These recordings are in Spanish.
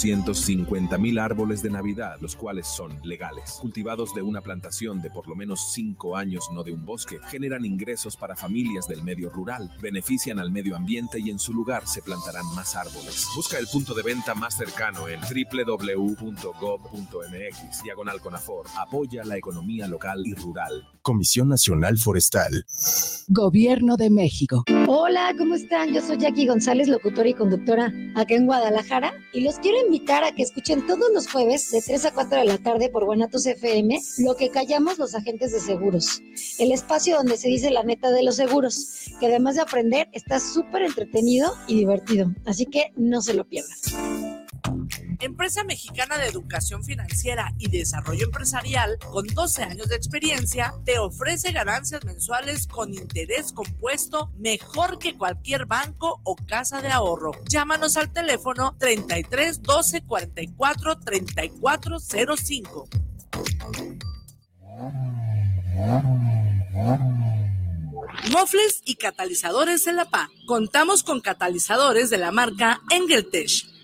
250 mil árboles de Navidad, los cuales son legales, cultivados de una plantación de por lo menos 5 años, no de un bosque, generan ingresos para familias del medio rural, benefician al medio ambiente y en su lugar se plantarán más árboles. Busca el punto de venta más cercano en www.gov.mx, diagonal Conafor. Apoya la economía local y rural. Comisión Nacional Forestal. Gobierno de México. Hola, ¿cómo están? Yo soy Jackie González, locutora y conductora acá en Guadalajara y los quiero invitar a que escuchen todos los jueves de 3 a 4 de la tarde por Guanatos FM lo que callamos los agentes de seguros. El espacio donde se dice la neta de los seguros, que además de aprender está súper entretenido y divertido. Así que no se lo pierdan. Empresa Mexicana de Educación Financiera y Desarrollo Empresarial, con 12 años de experiencia, te ofrece ganancias mensuales con interés compuesto mejor que cualquier banco o casa de ahorro. Llámanos al teléfono 33 12 44 34 05. Mofles y catalizadores en la PA. Contamos con catalizadores de la marca Engeltech.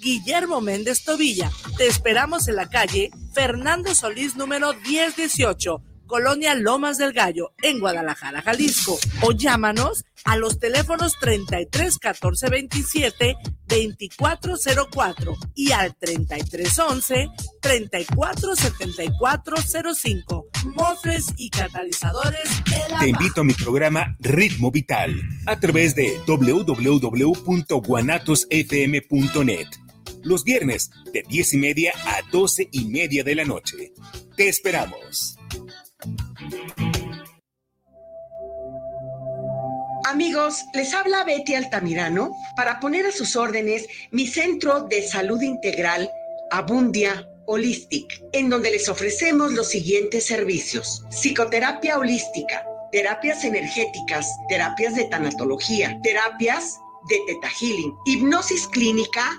Guillermo Méndez Tobilla. Te esperamos en la calle Fernando Solís número 1018, Colonia Lomas del Gallo, en Guadalajara, Jalisco. O llámanos a los teléfonos 33 14 27 2404 y al 33 11 34 74 05. Mofres y catalizadores. Te invito a mi programa Ritmo Vital a través de www.guanatosfm.net los viernes de 10 y media a 12 y media de la noche. Te esperamos. Amigos, les habla Betty Altamirano para poner a sus órdenes mi centro de salud integral Abundia Holistic, en donde les ofrecemos los siguientes servicios. Psicoterapia holística, terapias energéticas, terapias de tanatología, terapias de teta healing, hipnosis clínica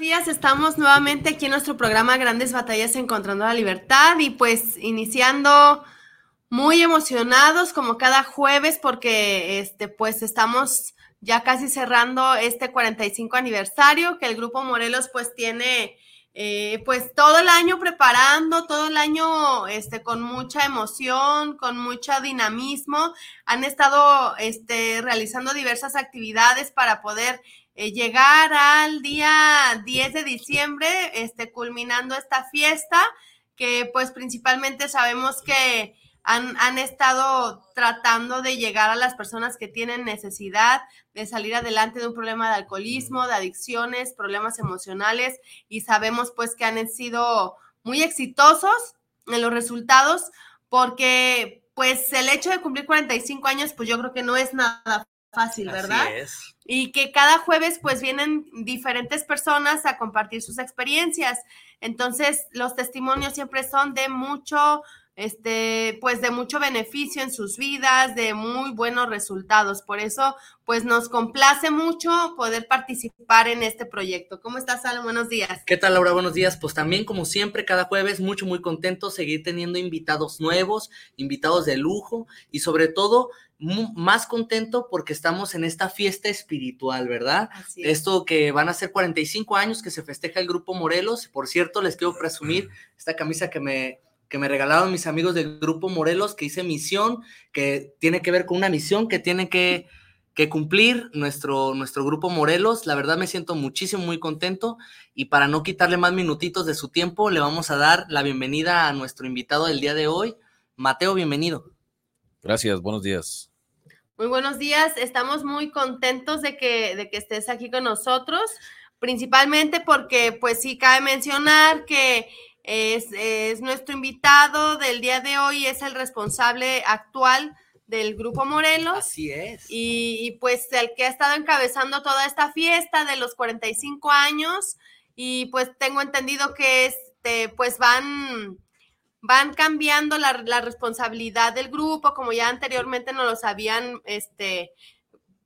días, estamos nuevamente aquí en nuestro programa Grandes Batallas Encontrando la Libertad y pues iniciando muy emocionados como cada jueves porque este pues estamos ya casi cerrando este 45 aniversario que el Grupo Morelos pues tiene eh, pues todo el año preparando, todo el año este, con mucha emoción, con mucho dinamismo. Han estado este, realizando diversas actividades para poder eh, llegar al día 10 de diciembre, este, culminando esta fiesta, que pues principalmente sabemos que han, han, estado tratando de llegar a las personas que tienen necesidad de salir adelante de un problema de alcoholismo, de adicciones, problemas emocionales y sabemos pues que han sido muy exitosos en los resultados porque pues el hecho de cumplir 45 años pues yo creo que no es nada fácil, ¿verdad? Así es. Y que cada jueves pues vienen diferentes personas a compartir sus experiencias. Entonces los testimonios siempre son de mucho este, pues de mucho beneficio en sus vidas, de muy buenos resultados. Por eso, pues nos complace mucho poder participar en este proyecto. ¿Cómo estás, Salo? Buenos días. ¿Qué tal, Laura? Buenos días. Pues también, como siempre, cada jueves, mucho, muy contento seguir teniendo invitados nuevos, invitados de lujo y sobre todo más contento porque estamos en esta fiesta espiritual, ¿verdad? Esto que van a ser 45 años que se festeja el Grupo Morelos. Por cierto, les quiero presumir esta camisa que me que me regalaron mis amigos del grupo Morelos, que hice misión, que tiene que ver con una misión que tiene que, cumplir nuestro, nuestro grupo Morelos. La verdad me siento muchísimo, muy contento y para no quitarle más minutitos de su tiempo, le vamos a dar la bienvenida a nuestro invitado del día de hoy. Mateo, bienvenido. Gracias, buenos días. Muy buenos días, estamos muy contentos de que, de que estés aquí con nosotros, principalmente porque pues sí cabe mencionar que es, nuestro invitado del día de hoy, es el responsable actual del Grupo Morelos. Así es. Y, pues el que ha estado encabezando toda esta fiesta de los 45 años. Y pues tengo entendido que este, pues van, van cambiando la, responsabilidad del grupo, como ya anteriormente nos los habían este,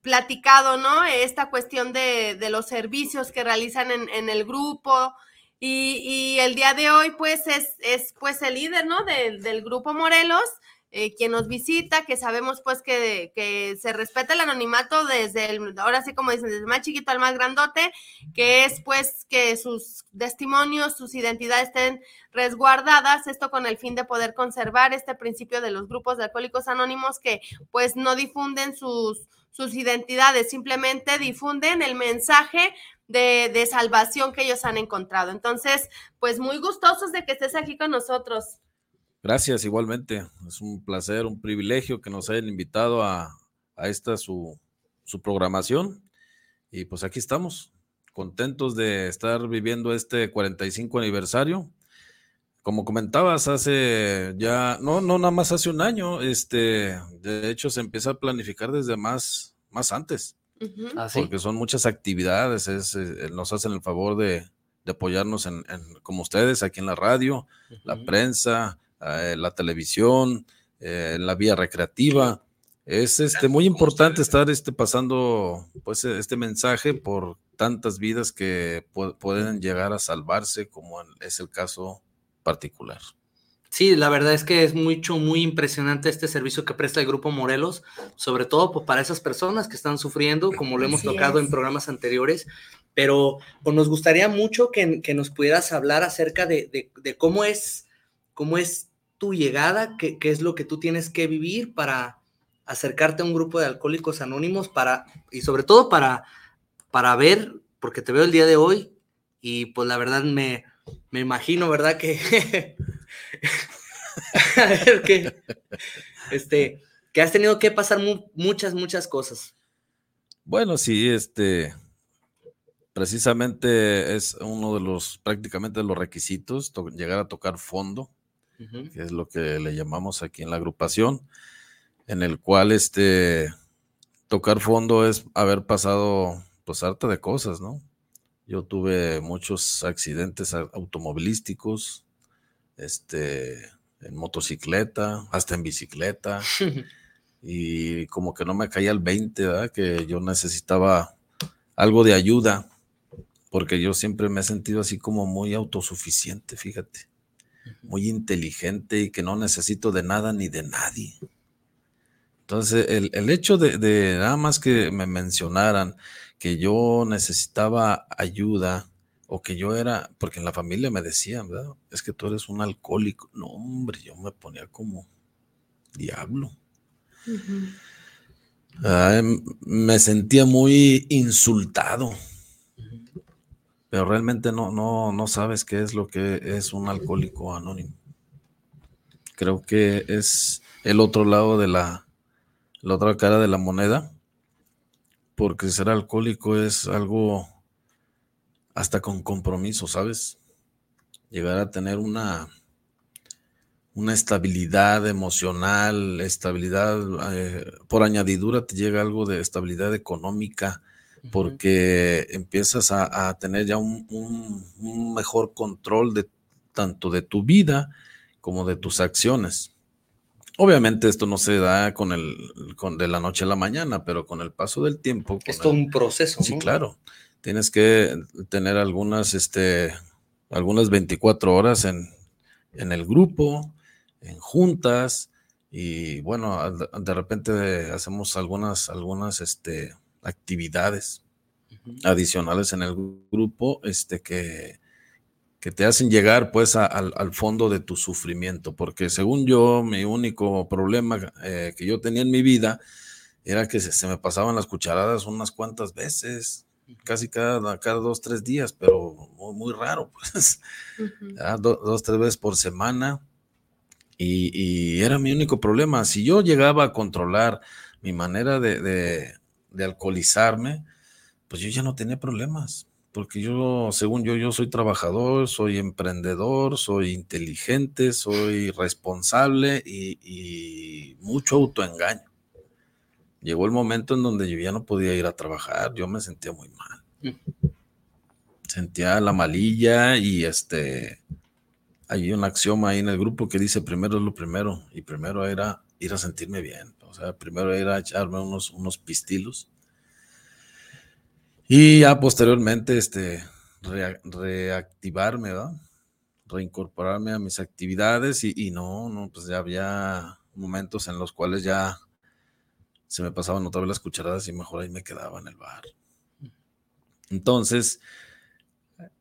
platicado, ¿no? Esta cuestión de, los servicios que realizan en, en el grupo, y, el día de hoy, pues, es, es pues el líder, ¿no? Del, grupo Morelos, eh, quien nos visita, que sabemos, pues, que, que, se respeta el anonimato desde el, ahora sí como dicen, desde el más chiquito al más grandote, que es, pues, que sus testimonios, sus identidades estén resguardadas, esto con el fin de poder conservar este principio de los grupos de alcohólicos anónimos que, pues, no difunden sus sus identidades, simplemente difunden el mensaje de, salvación que ellos han encontrado. Entonces, pues muy gustosos de que estés aquí con nosotros. Gracias, igualmente. Es un placer, un privilegio que nos hayan invitado a, esta su, su programación. Y pues aquí estamos, contentos de estar viviendo este 45 aniversario. Como comentabas, hace ya, no, no nada más hace un año, este, de hecho se empieza a planificar desde más, más antes. Ah, porque son muchas actividades, es, eh, nos hacen el favor de, apoyarnos en, como ustedes aquí en la radio, la prensa, eh, la televisión, eh, la vía recreativa. Es este, muy importante estar este, pasando pues, este mensaje por tantas vidas que pueden llegar a salvarse, como es el caso particular. Sí, la verdad es que es mucho, muy impresionante este servicio que presta el Grupo Morelos, sobre todo pues, para esas personas que están sufriendo, como lo hemos tocado en programas anteriores, pero pues, nos gustaría mucho que, nos pudieras hablar acerca de, cómo, es, cómo es tu llegada, qué, es lo que tú tienes que vivir para acercarte a un grupo de alcohólicos anónimos para, y sobre todo para, para ver, porque te veo el día de hoy y pues la verdad me, me imagino, ¿verdad? Que que, este, que has tenido que pasar muchas, muchas cosas. Bueno, sí, este, precisamente es uno de los, prácticamente de los requisitos, llegar a tocar fondo, que es lo que le llamamos aquí en la agrupación, en el cual este, tocar fondo es haber pasado, pues, harta de cosas, ¿no? Yo tuve muchos accidentes automovilísticos, este, en motocicleta, hasta en bicicleta, y como que no me caía el 20, ¿verdad? Que yo necesitaba algo de ayuda, porque yo siempre me he sentido así como muy autosuficiente, fíjate, muy inteligente y que no necesito de nada ni de nadie. Entonces, el, hecho de, de, nada más que me mencionaran que yo necesitaba ayuda, o que yo era, porque en la familia me decían, ¿verdad? Es que tú eres un alcohólico. No, hombre, yo me ponía como diablo. me sentía muy insultado. Pero realmente no, no, no sabes qué es lo que es un alcohólico anónimo. Creo que es el otro lado de la, la otra cara de la moneda, porque ser alcohólico es algo hasta con compromiso, ¿sabes? Llegar a tener una, una estabilidad emocional, estabilidad, eh, por añadidura te llega algo de estabilidad económica, porque empiezas a, tener ya un, un, mejor control de tanto de tu vida como de tus acciones. Obviamente esto no se da con el con de la noche a la mañana, pero con el paso del tiempo. Es todo un proceso. Sí, claro. Tienes que tener algunas, este, algunas 24 horas en, en el grupo, en juntas, y bueno, de repente hacemos algunas, algunas este, actividades adicionales en el grupo este, que, que te hacen llegar pues al, fondo de tu sufrimiento, porque según yo, mi único problema eh, que yo tenía en mi vida era que se, me pasaban las cucharadas unas cuantas veces, casi cada, cada dos, tres días, pero muy, raro, pues, dos, tres veces por semana. Y, era mi único problema. Si yo llegaba a controlar mi manera de, de alcoholizarme, pues yo ya no tenía problemas porque yo, según yo, yo soy trabajador, soy emprendedor, soy inteligente, soy responsable y, mucho autoengaño. Llegó el momento en donde yo ya no podía ir a trabajar, yo me sentía muy mal. Sentía la malilla y este, hay un axioma ahí en el grupo que dice primero es lo primero y primero era ir a sentirme bien. O sea, primero era echarme unos, unos pistilos y ya posteriormente, este, reactivarme, ¿verdad? Reincorporarme a mis actividades y, no, no, pues ya había momentos en los cuales ya se me pasaban otra vez las cucharadas y mejor ahí me quedaba en el bar. Entonces,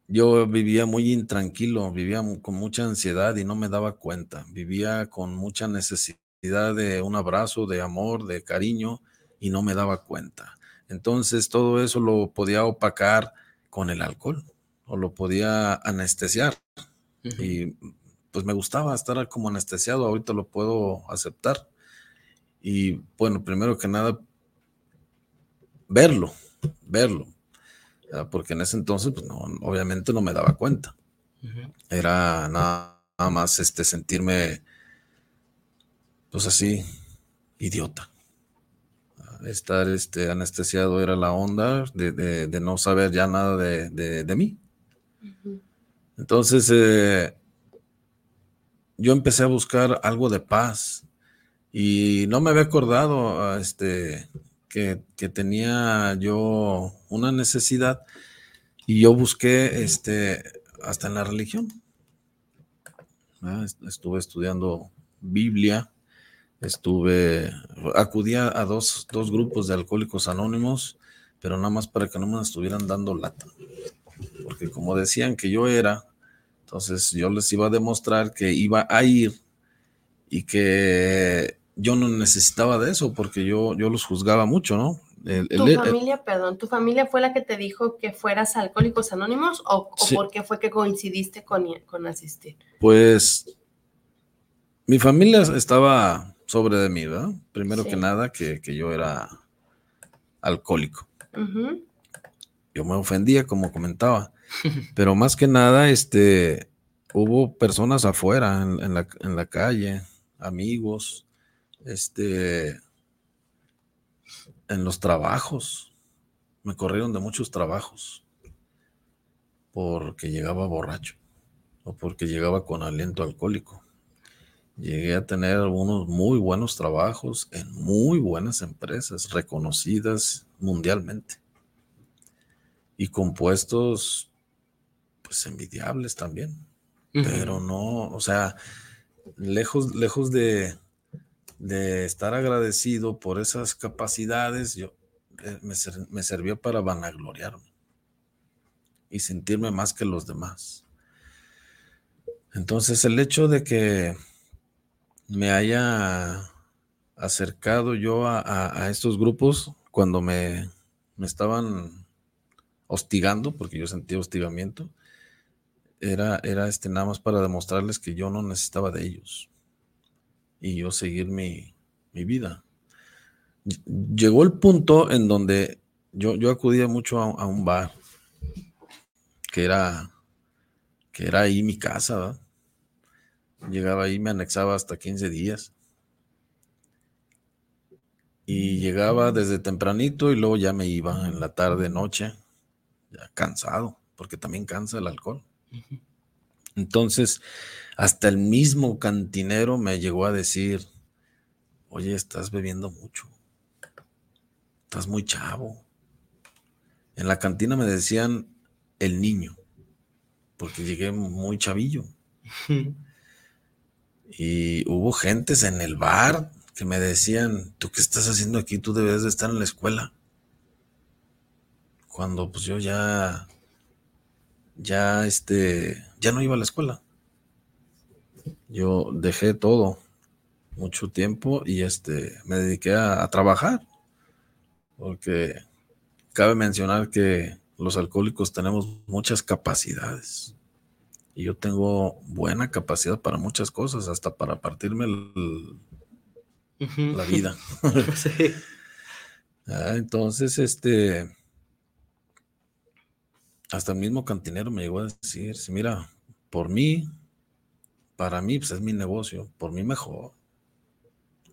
yo vivía muy intranquilo, vivía con mucha ansiedad y no me daba cuenta. Vivía con mucha necesidad de un abrazo, de amor, de cariño y no me daba cuenta. Entonces todo eso lo podía opacar con el alcohol o lo podía anestesiar. Y pues me gustaba estar como anestesiado, ahorita lo puedo aceptar. Y bueno, primero que nada, verlo, verlo. Porque en ese entonces, pues no, obviamente no me daba cuenta. Era nada, más este sentirme, pues así, idiota estar este, anestesiado era la onda de, no saber ya nada de, mí. Entonces, eh, yo empecé a buscar algo de paz y no me había acordado este, que, tenía yo una necesidad y yo busqué este, hasta en la religión. Ah, estuve estudiando Biblia Estuve, acudía a dos, dos grupos de alcohólicos anónimos, pero nada más para que no me estuvieran dando lata. Porque como decían que yo era, entonces yo les iba a demostrar que iba a ir y que yo no necesitaba de eso porque yo, yo los juzgaba mucho, ¿no? ¿Tu familia, perdón, tu familia fue la que te dijo que fueras Alcohólicos Anónimos o, por qué fue que coincidiste con, con asistir? Pues mi familia estaba sobre de mí, ¿verdad? Primero que nada, que, yo era alcohólico. Yo me ofendía, como comentaba, pero más que nada, este, hubo personas afuera, en, la, en la calle, amigos, este, en los trabajos. Me corrieron de muchos trabajos porque llegaba borracho o porque llegaba con aliento alcohólico. Llegué a tener algunos muy buenos trabajos en muy buenas empresas reconocidas mundialmente y con puestos pues envidiables también. Pero no, o sea, lejos, lejos de, de estar agradecido por esas capacidades, yo, eh, me, me sirvió para vanagloriarme y sentirme más que los demás. Entonces el hecho de que me haya acercado yo a, estos grupos cuando me, estaban hostigando, porque yo sentía hostigamiento, era, era este, nada más para demostrarles que yo no necesitaba de ellos. y yo seguir mi, vida. Llegó el punto en donde yo, yo acudía mucho a, un bar, que era, que era ahí mi casa, Llegaba ahí, me anexaba hasta 15 días. Y llegaba desde tempranito y luego ya me iba en la tarde, noche, ya cansado, porque también cansa el alcohol. Entonces, hasta el mismo cantinero me llegó a decir, oye, estás bebiendo mucho, estás muy chavo. En la cantina me decían el niño, porque llegué muy chavillo. Y hubo gentes en el bar que me decían, ¿tú qué estás haciendo aquí? Tú debes de estar en la escuela. Cuando pues yo ya, ya este, ya no iba a la escuela. Yo dejé todo mucho tiempo y este, me dediqué a, trabajar. Porque cabe mencionar que los alcohólicos tenemos muchas capacidades. Y yo tengo buena capacidad para muchas cosas, hasta para partirme la vida. Ah, entonces, este, hasta el mismo cantinero me llegó a decir, mira, por mí, para mí, pues es mi negocio, por mí mejor.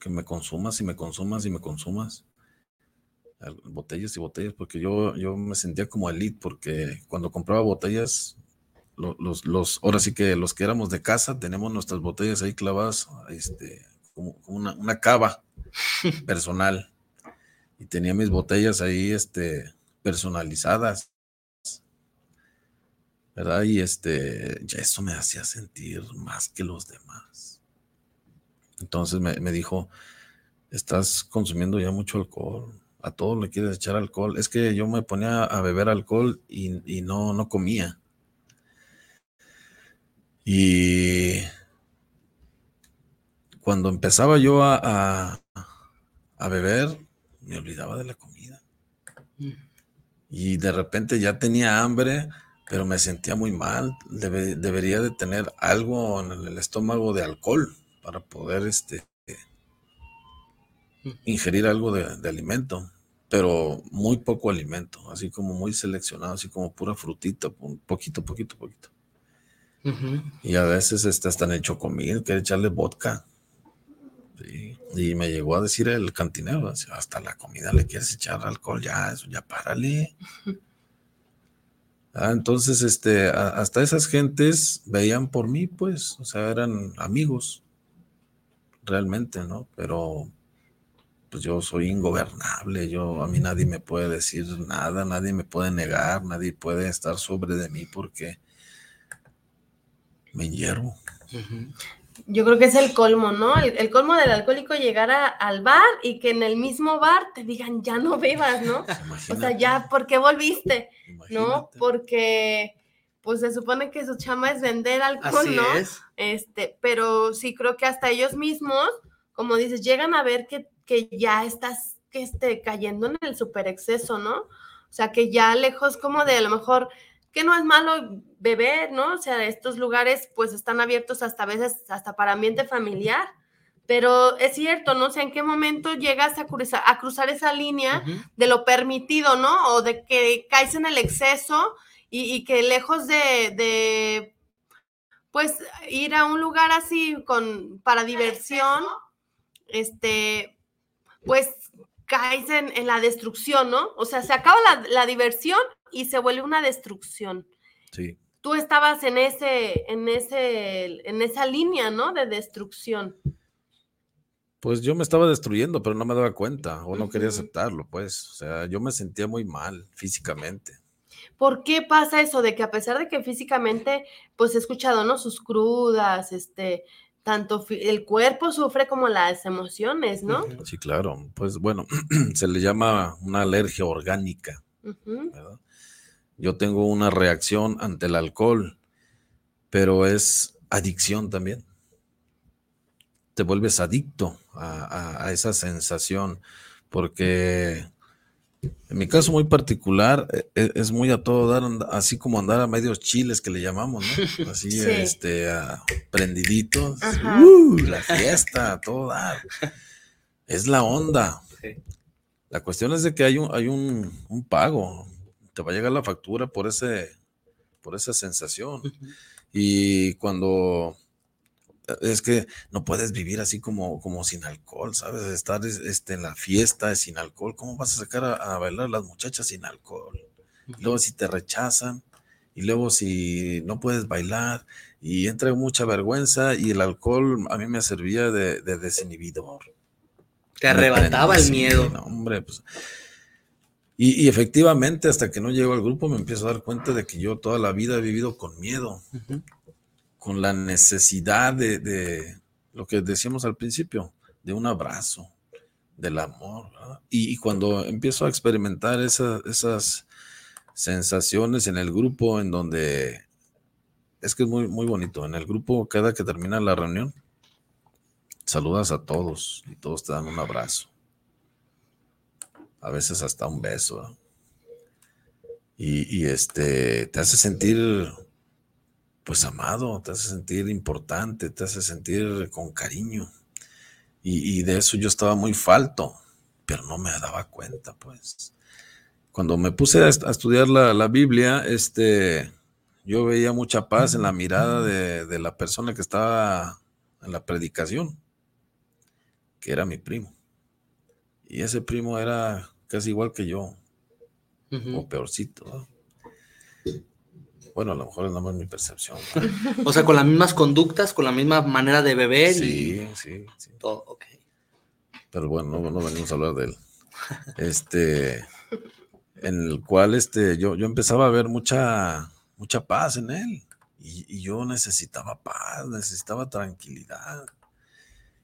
Que me consumas y me consumas y me consumas. Botellas y botellas, porque yo, yo me sentía como elite, porque cuando compraba botellas, los, los, ahora sí que los que éramos de casa, tenemos nuestras botellas ahí clavadas, este, como, una, una, cava personal. Y tenía mis botellas ahí, este, personalizadas. ¿verdad? Y este, ya eso me hacía sentir más que los demás. Entonces me, dijo, estás consumiendo ya mucho alcohol, a todos le quieres echar alcohol. Es que yo me ponía a beber alcohol y, no, no comía. Y cuando empezaba yo a, a, beber, me olvidaba de la comida. Mm. Y de repente ya tenía hambre pero me sentía muy mal. debería de tener algo en el estómago de alcohol para poder este, ingerir algo de, alimento, pero muy poco alimento, así como muy seleccionado, así como pura frutita, poquito, poquito, poquito. Y a veces hasta en el chocomil, quiere echarle vodka. Y me llegó a decir el cantinero, hasta la comida le quieres echar alcohol, ya, eso ya párale. Ah, entonces, este, hasta esas gentes veían por mí, pues, o sea, eran amigos, realmente, ¿no? Pero, pues yo soy ingobernable, yo, a mí nadie me puede decir nada, nadie me puede negar, nadie puede estar sobre de mí porque me hiervo. Yo creo que es el colmo, ¿no? El, colmo del alcohólico llegar al bar y que en el mismo bar te digan, ya no bebas, ¿no? o sea, ya, ¿por qué volviste? ¿No? Porque, pues se supone que su chama es vender alcohol, ¿no? Este, pero sí creo que hasta ellos mismos, como dices, llegan a ver que, que ya estás que esté cayendo en el super exceso, ¿no? O sea, que ya lejos como de a lo mejor que no es malo beber, ¿no? O sea, estos lugares pues están abiertos hasta a veces hasta para ambiente familiar, pero es cierto, no sé en qué momento llegas a cruzar, a cruzar esa línea de lo permitido, ¿no? O de que caes en el exceso y, que lejos de, pues ir a un lugar así con para diversión, este, pues caes en, la destrucción, ¿no? O sea, se acaba la, la diversión y se vuelve una destrucción. Sí. Tú estabas en ese, en ese, en esa línea, ¿no? De destrucción. Pues yo me estaba destruyendo, pero no me daba cuenta o no quería aceptarlo, pues. O sea, yo me sentía muy mal físicamente. ¿Por qué pasa eso de que a pesar de que físicamente, pues he escuchado, ¿no? Sus crudas, este, tanto el cuerpo sufre como las emociones, ¿no? Sí, claro. Pues bueno, se le llama una alergia orgánica. Yo tengo una reacción ante el alcohol, pero es adicción también. Te vuelves adicto a, esa sensación porque En mi caso muy particular, e, e, es muy a todo dar, así como andar a medios chiles que le llamamos, ¿no? Así, este, a prendiditos. Uh, la fiesta, a todo dar. Es la onda. La cuestión es de que hay un, hay un, un, pago. Te va a llegar la factura por ese, por esa sensación. Y cuando es que no puedes vivir así como, como sin alcohol, ¿sabes? Estar este, en la fiesta sin alcohol. ¿Cómo vas a sacar a, bailar las muchachas sin alcohol? luego si te rechazan, y luego si no puedes bailar, y entra mucha vergüenza, y el alcohol a mí me servía de, desinhibidor. Te arrebataba el miedo. hombre, pues. Y, efectivamente, hasta que no llego al grupo, me empiezo a dar cuenta de que yo toda la vida he vivido con miedo con la necesidad de, lo que decíamos al principio, de un abrazo, del amor. Y, cuando empiezo a experimentar esas sensaciones en el grupo, en donde es que es muy, muy bonito, en el grupo cada que termina la reunión, saludas a todos y todos te dan un abrazo. A veces hasta un beso. Y, este te hace sentir pues amado, te hace sentir importante, te hace sentir con cariño. Y, de eso yo estaba muy falto, pero no me daba cuenta, pues. Cuando me puse a, estudiar la, Biblia, este, yo veía mucha paz en la mirada de, la persona que estaba en la predicación, que era mi primo. Y ese primo era casi igual que yo, o peorcito. Bueno, a lo mejor es nada más mi percepción. o sea, con las mismas conductas, con la misma manera de beber. Sí, sí, sí. Todo, ok. Pero bueno, no, venimos a hablar de él. Este, en el cual este, yo, yo empezaba a ver mucha, mucha paz en él. Y, yo necesitaba paz, necesitaba tranquilidad.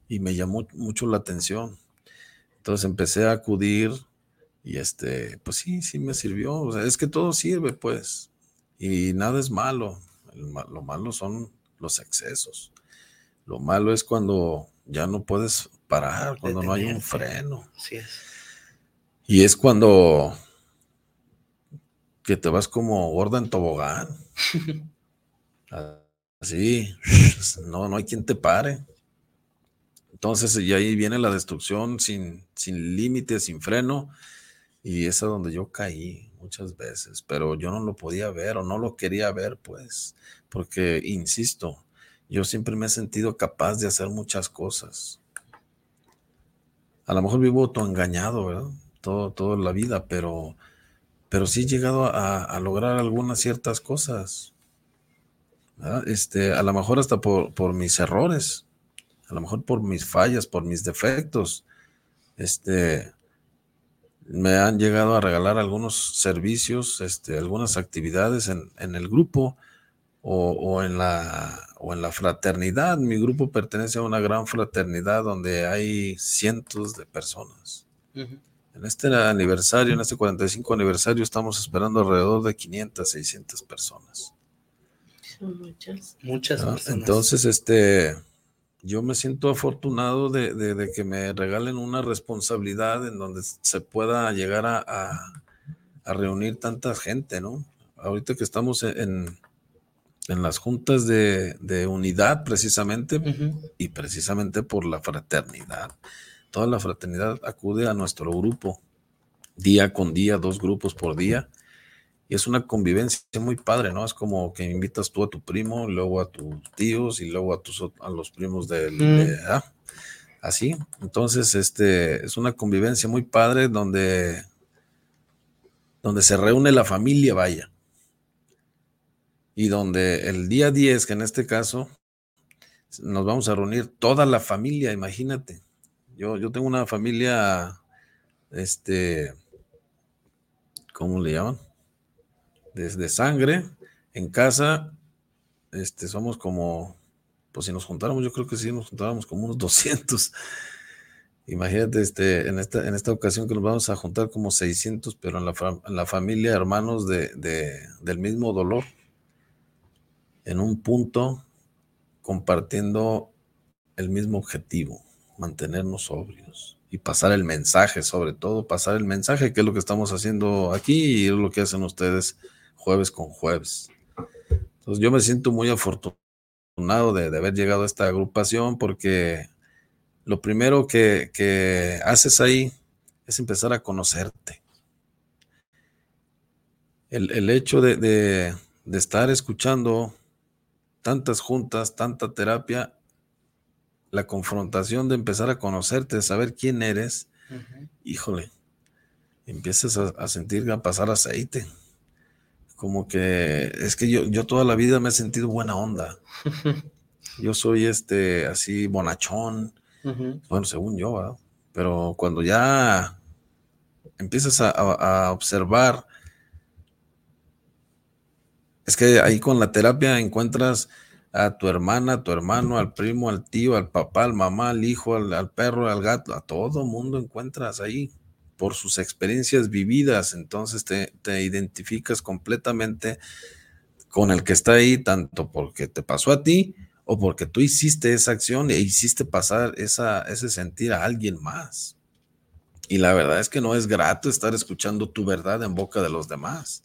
Y me llamó mucho la atención. Entonces empecé a acudir y este, pues sí, sí me sirvió. O sea, es que todo sirve, pues. Y nada es malo. lo malo son los excesos. Lo malo es cuando ya no puedes parar, cuando no hay un freno. Así es. Y es cuando que te vas como gorda en tobogán. Así, no, no hay quien te pare. Entonces, y ahí viene la destrucción sin, sin límites, sin freno. Y es a donde yo caí muchas veces, pero yo no lo podía ver o no lo quería ver, pues, porque, insisto, yo siempre me he sentido capaz de hacer muchas cosas. A lo mejor vivo todo engañado, ¿verdad? Todo, toda la vida, pero, pero sí he llegado a, lograr algunas ciertas cosas. Este, a lo mejor hasta por, por mis errores, a lo mejor por mis fallas, por mis defectos. Este, me han llegado a regalar algunos servicios, este, algunas actividades en, el grupo o, en la, o en la fraternidad. Mi grupo pertenece a una gran fraternidad donde hay cientos de personas. En este aniversario, en este 45 aniversario, estamos esperando alrededor de 500, 600 personas. Son muchas. Muchas personas. Entonces, este, yo me siento afortunado de, que me regalen una responsabilidad en donde se pueda llegar a, reunir tanta gente, ¿no? Ahorita que estamos en, las juntas de, unidad precisamente y precisamente por la fraternidad. Toda la fraternidad acude a nuestro grupo día con día, dos grupos por día y es una convivencia muy padre, ¿no? Es como que invitas tú a tu primo, luego a tus tíos y luego a tus a los primos del mm. ah, así. Entonces, este es una convivencia muy padre donde donde se reúne la familia, vaya. Y donde el día 10, que en este caso nos vamos a reunir toda la familia, imagínate. Yo, yo tengo una familia, este, ¿cómo le llaman? De, sangre. En casa, este, somos como, pues si nos juntáramos, yo creo que sí nos juntábamos como unos 200. Imagínate, este, en, esta, en esta ocasión que nos vamos a juntar como 600, pero en la, en la familia, hermanos de, del mismo dolor, en un punto, compartiendo el mismo objetivo, mantenernos sobrios. y pasar el mensaje, sobre todo pasar el mensaje, que es lo que estamos haciendo aquí y es lo que hacen ustedes jueves con jueves. Entonces yo me siento muy afortunado de, haber llegado a esta agrupación porque lo primero que, haces ahí es empezar a conocerte. El, hecho de, de, estar escuchando tantas juntas, tanta terapia, la confrontación de empezar a conocerte, de saber quién eres, híjole, empiezas a, sentir a pasar aceite. Como que es que yo, yo toda la vida me he sentido buena onda. yo soy este así bonachón. Bueno, según yo, ¿verdad? Pero cuando ya empiezas a observar, es que ahí con la terapia encuentras a tu hermana, a tu hermano, al primo, al tío, al papá, al mamá, al hijo, al, perro, al gato, a todo mundo encuentras ahí por sus experiencias vividas, entonces te, identificas completamente con el que está ahí, tanto porque te pasó a ti o porque tú hiciste esa acción e hiciste pasar esa, ese sentir a alguien más. Y la verdad es que no es grato estar escuchando tu verdad en boca de los demás.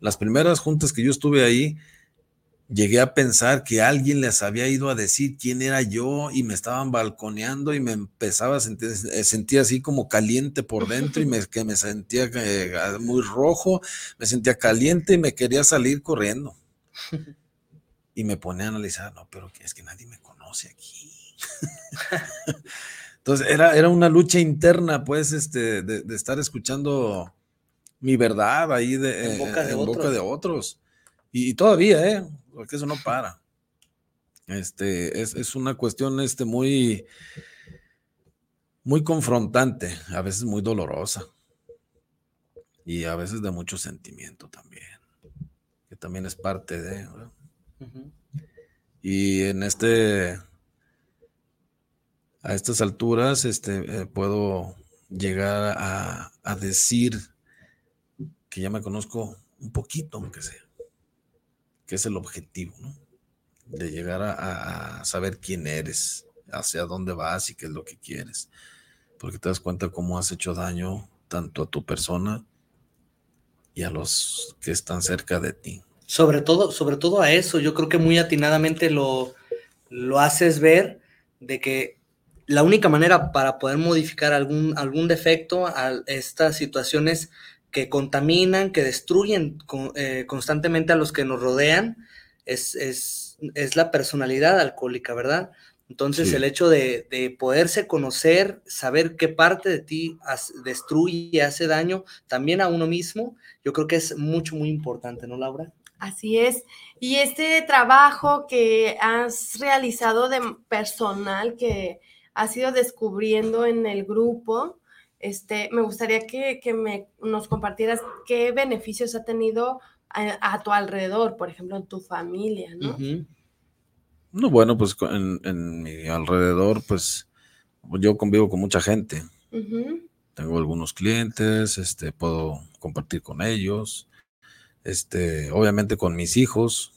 Las primeras juntas que yo estuve ahí, llegué a pensar que alguien les había ido a decir quién era yo y me estaban balconeando y me empezaba a sentir, eh, sentía así como caliente por dentro y me, que me sentía eh, muy rojo, me sentía caliente y me quería salir corriendo. Y me ponía a analizar, no, pero es que nadie me conoce aquí. Entonces era, era una lucha interna, pues, este, de, estar escuchando mi verdad ahí de, en boca de, Boca de otros. Y, todavía, ¿eh? Porque eso no para. Este, es, una cuestión este, muy, muy confrontante, a veces muy dolorosa. Y a veces de mucho sentimiento también. Que también es parte de. Y en este. A estas alturas, este, eh, puedo llegar a, a decir que ya me conozco un poquito, aunque sea que es el objetivo, ¿no? De llegar a, saber quién eres, hacia dónde vas y qué es lo que quieres. Porque te das cuenta cómo has hecho daño tanto a tu persona y a los que están cerca de ti. Sobre todo, sobre todo a eso, yo creo que muy atinadamente lo, lo haces ver de que la única manera para poder modificar algún, algún defecto a estas situaciones que contaminan, que destruyen eh, constantemente a los que nos rodean, es, es, es la personalidad alcohólica, ¿verdad? Entonces el hecho de, de, poderse conocer, saber qué parte de ti destruye y hace daño también a uno mismo, yo creo que es mucho, muy importante, ¿no, Laura? Así es. Y este trabajo que has realizado de personal que has ido descubriendo en el grupo, este, me gustaría que, me, nos compartieras qué beneficios ha tenido a, tu alrededor, por ejemplo, en tu familia, ¿no? No, bueno, pues en, mi alrededor, pues yo convivo con mucha gente. Tengo algunos clientes, este, puedo compartir con ellos, este, obviamente con mis hijos,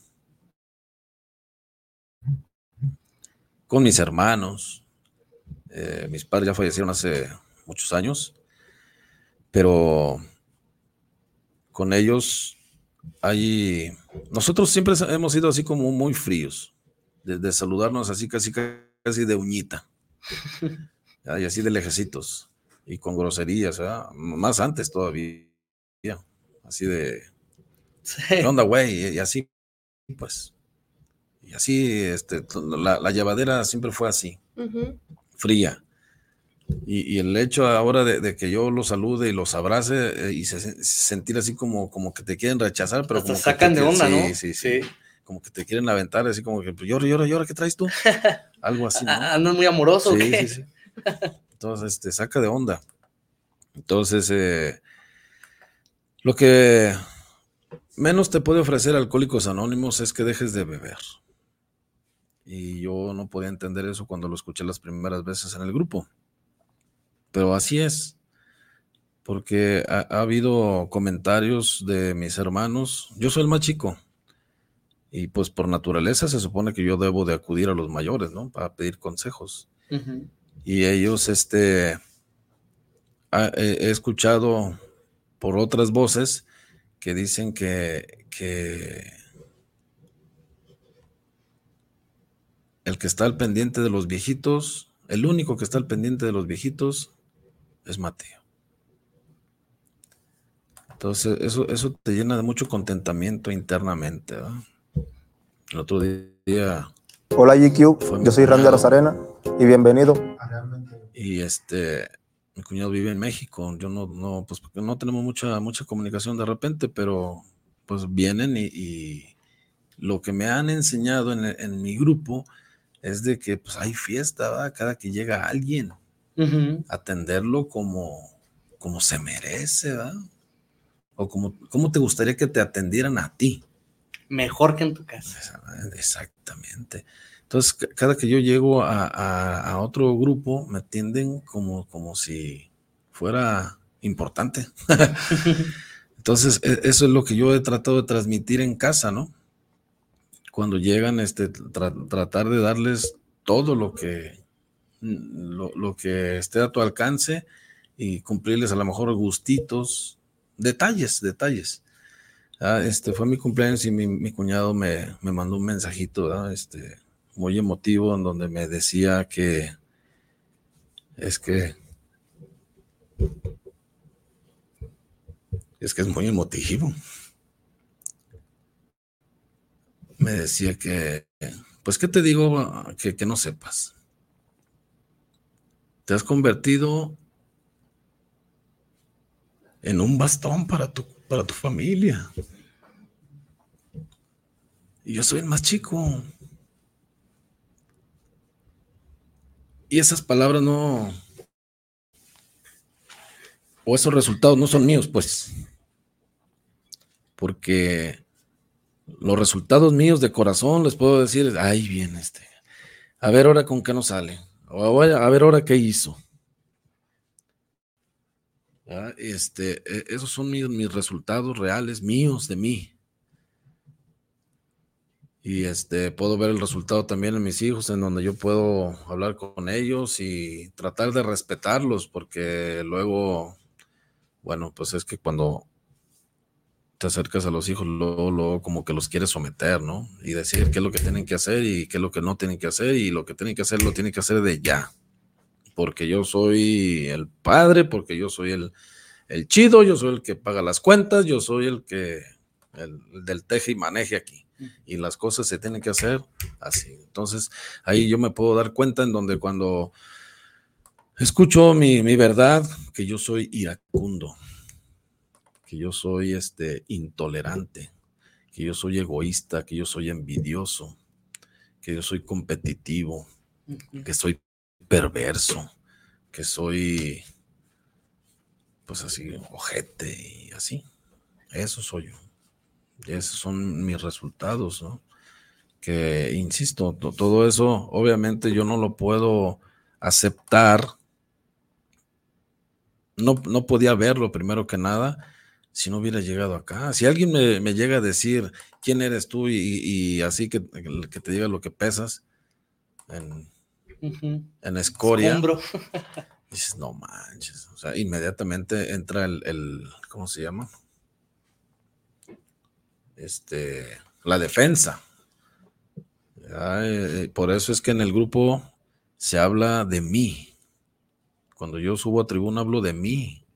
con mis hermanos. Eh, mis padres ya fallecieron hace muchos años, pero con ellos hay, nosotros siempre hemos sido así como muy fríos, de, saludarnos así casi casi de uñita, y así de lejecitos, y con groserías, más antes todavía, así de, ¿qué onda, güey? Y así, pues, y así, este, la, llevadera siempre fue así, fría. Y, el hecho ahora de, que yo los salude y los abrace eh, y se, sentir así como, como que te quieren rechazar, pero como sacan de onda, ¿no? Sí, sí, Como que te quieren aventar, así como que pues, llora, llora, llora, ¿qué traes tú? Algo así. ¿no? Ah, no es muy amoroso. Sí, sí, sí. Entonces, te saca de onda. Entonces, eh, lo que menos te puede ofrecer Alcohólicos Anónimos es que dejes de beber. Y yo no podía entender eso cuando lo escuché las primeras veces en el grupo pero así es, porque ha, habido comentarios de mis hermanos, yo soy el más chico, y pues por naturaleza se supone que yo debo de acudir a los mayores, ¿no? Para pedir consejos. Y ellos, este, he escuchado por otras voces que dicen que, que el que está al pendiente de los viejitos, el único que está al pendiente de los viejitos es Mateo. Entonces, eso, eso te llena de mucho contentamiento internamente. El otro día. Hola, GQ. Yo soy Randy Rosarena y bienvenido. Y este, mi cuñado vive en México. Yo no, no, pues porque no tenemos mucha, mucha comunicación de repente, pero pues vienen y, lo que me han enseñado en, mi grupo es de que pues hay fiesta, cada que llega alguien, atenderlo como, como se merece, ¿verdad? O como, ¿cómo te gustaría que te atendieran a ti? Mejor que en tu casa. Exactamente. Entonces, cada que yo llego a, otro grupo, me atienden como, como si fuera importante. Entonces, e, eso es lo que yo he tratado de transmitir en casa, ¿no? Cuando llegan, este, tratar de darles todo lo que, lo, que esté a tu alcance y cumplirles a lo mejor gustitos, detalles, detalles. Ah, este fue mi cumpleaños y mi, cuñado me, me, mandó un mensajito, este, muy emotivo en donde me decía que es que es que es muy emotivo. Me decía que, pues, ¿qué te digo que, que no sepas? Te has convertido en un bastón para tu, para tu familia. Y yo soy el más chico. Y esas palabras no, o esos resultados no son míos, pues. Porque los resultados míos de corazón les puedo decir, ay, bien, este. A ver ahora con qué nos sale. A ver ahora qué hizo. Este, e, esos son mis, mis resultados reales, míos, de mí. Y este, puedo ver el resultado también en mis hijos, en donde yo puedo hablar con ellos y tratar de respetarlos, porque luego, bueno, pues es que cuando te acercas a los hijos, luego, como que los quieres someter, ¿no? Y decir qué es lo que tienen que hacer y qué es lo que no tienen que hacer, y lo que tienen que hacer lo tienen que hacer de ya. Porque yo soy el padre, porque yo soy el, el chido, yo soy el que paga las cuentas, yo soy el que, el del teje y maneje aquí y las cosas se tienen que hacer así. Entonces, ahí yo me puedo dar cuenta en donde cuando escucho mi, verdad, que yo soy iracundo, que yo soy este intolerante, que yo soy egoísta, que yo soy envidioso, que yo soy competitivo, que soy perverso, que soy pues así ojete y así. Eso soy yo. Esos son mis resultados, ¿no? Que, insisto, todo eso obviamente yo no lo puedo aceptar. No, no podía verlo primero que nada si no hubiera llegado acá. Si alguien me, llega a decir quién eres tú y, así que, que, te diga lo que pesas en, en escoria, dices, no manches. O sea, inmediatamente entra el, el ¿cómo se llama? este, la defensa. Eh, por eso es que en el grupo se habla de mí. Cuando yo subo a tribuna hablo de mí.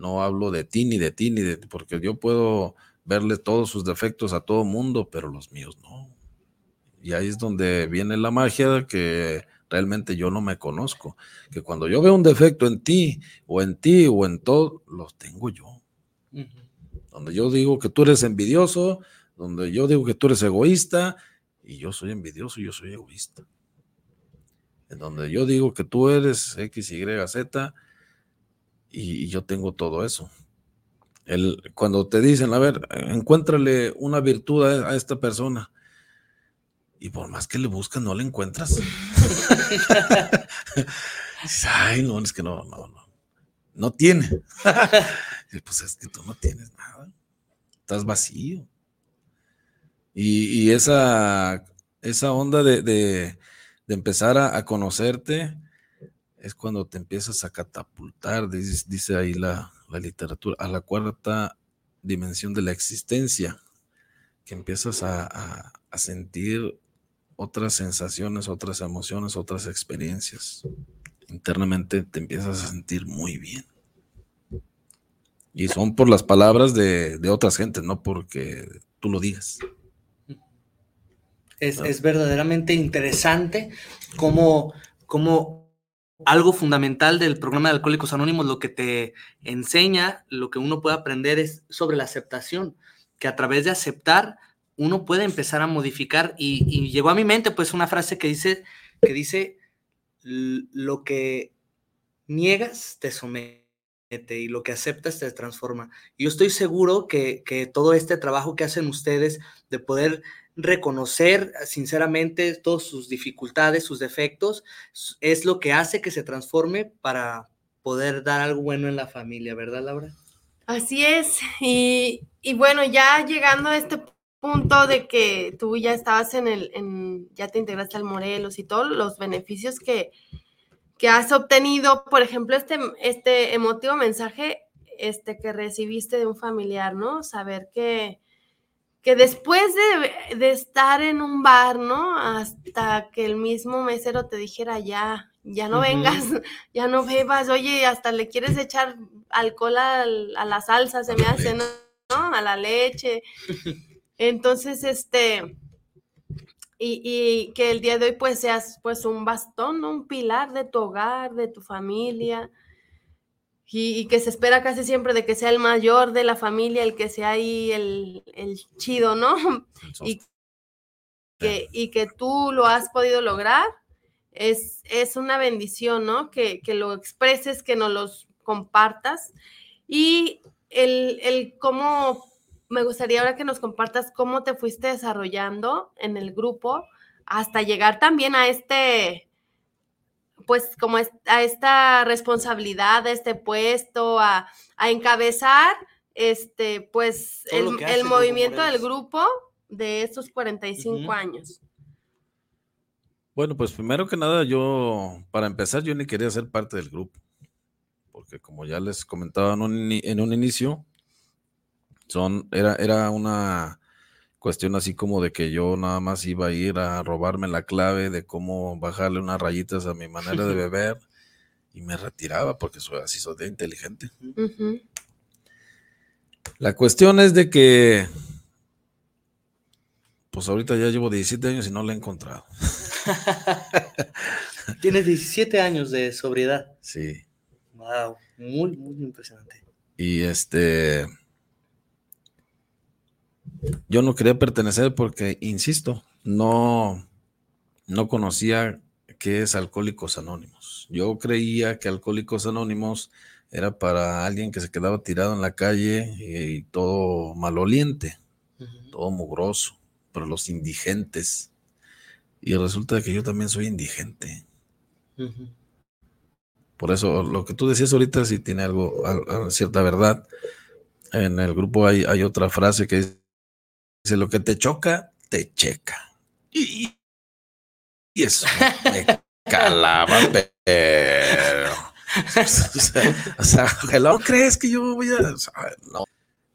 No hablo de ti, ni de ti, ni de ti, porque yo puedo verle todos sus defectos a todo mundo, pero los míos no. Y ahí es donde viene la magia que realmente yo no me conozco. Que cuando yo veo un defecto en ti, o en ti, o en todo, los tengo yo donde yo digo que tú eres envidioso, donde yo digo que tú eres egoísta, y yo soy envidioso y yo soy egoísta. En donde yo digo que tú eres X, Y, Z, y, yo tengo todo eso. El, cuando te dicen, a ver, encuéntrale una virtud a, esta persona, y por más que le buscas, no le encuentras. Ay, no, es que no, no, no. No tiene. pues es que tú no tienes nada. Estás vacío. Y, esa, esa onda de, empezar a, conocerte es cuando te empiezas a catapultar, dice, ahí la, literatura, a la cuarta dimensión de la existencia, que empiezas a, sentir otras sensaciones, otras emociones, otras experiencias. Internamente te empiezas a sentir muy bien. Y son por las palabras de, de otras gentes, no porque tú lo digas. Es, es verdaderamente interesante cómo, cómo algo fundamental del programa de Alcohólicos Anónimos, lo que te enseña, lo que uno puede aprender es sobre la aceptación, que a través de aceptar uno puede empezar a modificar y, llegó a mi mente pues una frase que dice, que dice, lo que niegas te somete y lo que aceptas te transforma. Yo estoy seguro que, que todo este trabajo que hacen ustedes de poder reconocer sinceramente todas sus dificultades, sus defectos, es lo que hace que se transforme para poder dar algo bueno en la familia, ¿verdad, Laura? Así es. Y, bueno, ya llegando a este punto de que tú ya estabas en el, en, ya te integraste al Morelos y todos los beneficios que, que has obtenido, por ejemplo, este, este emotivo mensaje este, que recibiste de un familiar, ¿no? Saber que, que después de, estar en un bar, ¿no? Hasta que el mismo mesero te dijera, ya, ya no vengas, ya no bebas, oye, hasta le quieres echar alcohol a, la salsa, se me hace, ¿no? A la leche. Entonces, este, y, y, que el día de hoy pues seas pues un bastón, ¿no? Un pilar de tu hogar, de tu familia, y, que se espera casi siempre de que sea el mayor de la familia, el que sea ahí el, chido, ¿no? Y que, y que tú lo has podido lograr, es, es una bendición, ¿no? Que, lo expreses, que nos los compartas. Y el, el cómo, me gustaría ahora que nos compartas cómo te fuiste desarrollando en el grupo hasta llegar también a este, pues como a esta responsabilidad, a este puesto, a, encabezar este, pues el, movimiento del grupo de estos 45 años. Bueno, pues primero que nada, yo, para empezar, yo ni quería ser parte del grupo, porque como ya les comentaba en un, en un inicio, son, era, era una cuestión así como de que yo nada más iba a ir a robarme la clave de cómo bajarle unas rayitas a mi manera de beber y me retiraba porque soy así, soy de inteligente. La cuestión es de que, pues ahorita ya llevo 17 años y no la he encontrado. Tienes 17 años de sobriedad. Sí. Wow, muy, muy impresionante. Y este, yo no quería pertenecer porque, insisto, no, no conocía qué es Alcohólicos Anónimos. Yo creía que Alcohólicos Anónimos era para alguien que se quedaba tirado en la calle y, todo maloliente, todo mugroso, para los indigentes. Y resulta que yo también soy indigente. Por eso, lo que tú decías ahorita sí tiene algo, cierta verdad. En el grupo hay, hay otra frase que es Dice, lo que te choca, te checa. Y, eso me calaba, pero... o sea, ¿no crees que yo voy a...? no.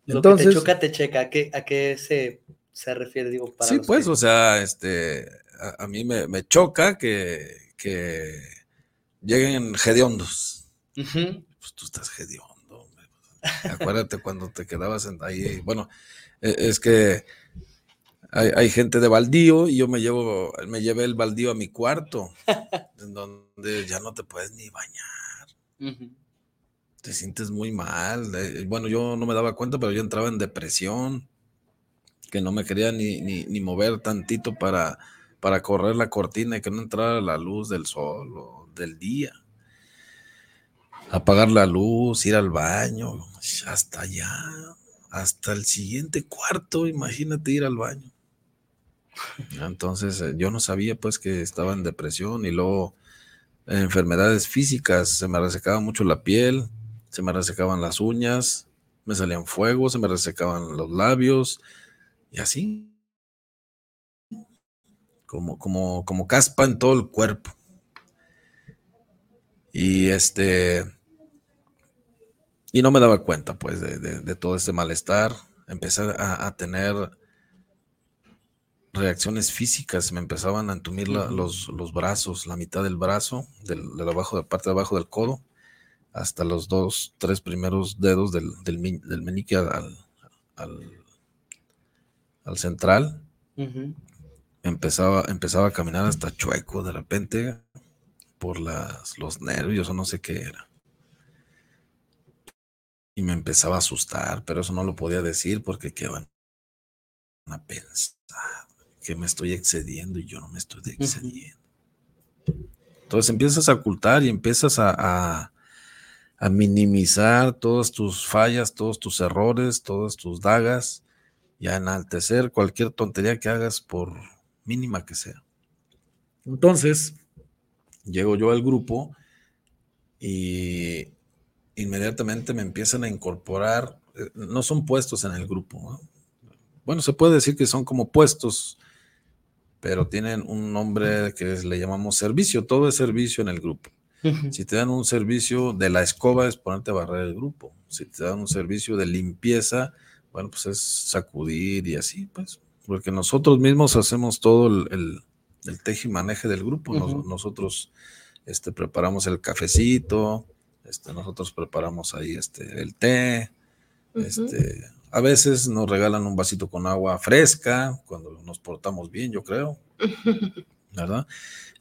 Lo Entonces, que te choca, te checa. ¿A qué, a qué se, se, refiere? Digo, para sí, pues, o sea, este, a, mí me, me, choca que, que lleguen hediondos. Pues tú estás hediondo. Acuérdate cuando te quedabas ahí. Bueno, es que hay, gente de baldío y yo me llevo, me llevé el baldío a mi cuarto, en donde ya no te puedes ni bañar. Te sientes muy mal. Bueno, yo no me daba cuenta, pero yo entraba en depresión, que no me quería ni, ni, mover tantito para, para correr la cortina y que no entrara la luz del sol o del día. Apagar la luz, ir al baño, hasta allá hasta el siguiente cuarto, imagínate ir al baño. Entonces eh, yo no sabía pues que estaba en depresión y luego enfermedades físicas, se me resecaba mucho la piel, se me resecaban las uñas, me salían fuego, se me resecaban los labios y así. Como, como, como caspa en todo el cuerpo. Y este, y no me daba cuenta, pues, de, todo este malestar. Empecé a, tener reacciones físicas, me empezaban a entumir los, los, brazos, la mitad del brazo, del, de abajo, de parte de abajo del codo, hasta los dos, tres primeros dedos del, del, meñique al, al, central. empezaba, empezaba a caminar hasta chueco de repente por las, los nervios o no sé qué era y me empezaba a asustar, pero eso no lo podía decir porque qué van a pensar que me estoy excediendo y yo no me estoy excediendo. Entonces empiezas a ocultar y empiezas a, a, minimizar todas tus fallas, todos tus errores, todas tus dagas y a enaltecer cualquier tontería que hagas por mínima que sea. Entonces, llego yo al grupo y inmediatamente me empiezan a incorporar, eh, no son puestos en el grupo. Bueno, se puede decir que son como puestos, pero tienen un nombre que le llamamos servicio, todo es servicio en el grupo. Si te dan un servicio de la escoba es ponerte a barrer el grupo. Si te dan un servicio de limpieza, bueno, pues es sacudir y así, pues, porque nosotros mismos hacemos todo el, el, teje y maneje del grupo. nosotros este, preparamos el cafecito, este, nosotros preparamos ahí este, el té. este, a veces nos regalan un vasito con agua fresca cuando nos portamos bien, yo creo. ¿Verdad?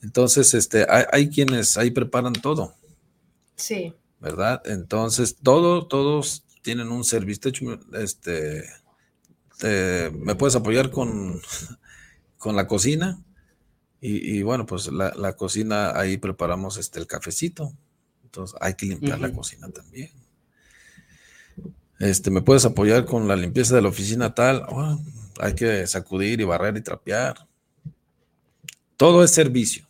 Entonces, este, hay, quienes ahí preparan todo. Sí. ¿Verdad? Entonces, todo, todos tienen un servicio. Este, me puedes apoyar con, con la cocina. Y, bueno, pues la, la, cocina, ahí preparamos este, el cafecito hay que limpiar la cocina también. Este, ¿me puedes apoyar con la limpieza de la oficina tal? Oh, hay que sacudir y barrer y trapear. Todo es servicio.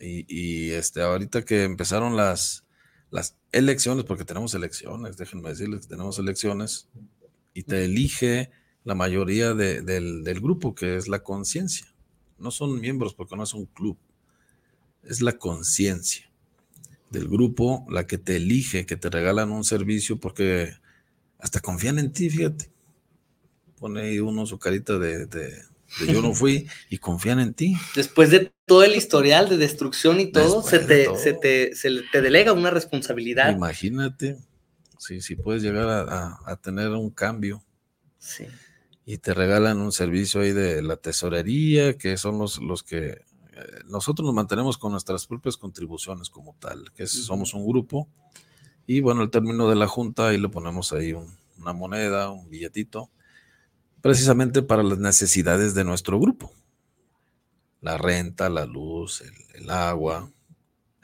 Y, este, ahorita que empezaron las, las elecciones, porque tenemos elecciones, déjenme decirles que tenemos elecciones, y te elige la mayoría del, del grupo, que es la conciencia. No son miembros porque no es un club, es la conciencia del grupo la que te elige, que te regalan un servicio porque hasta confían en ti, fíjate. Pone ahí uno su carita de, yo no fui y confían en ti. Después de todo el historial de destrucción y todo, se te, Se, te, se te delega una responsabilidad. Imagínate, si, si puedes llegar a, tener un cambio. Sí. Y te regalan un servicio ahí de la tesorería, que son los, los que nosotros nos mantenemos con nuestras propias contribuciones como tal, que somos un grupo. Y bueno, el término de la junta, ahí le ponemos ahí una moneda, un billetito, precisamente para las necesidades de nuestro grupo. La renta, la luz, el, agua,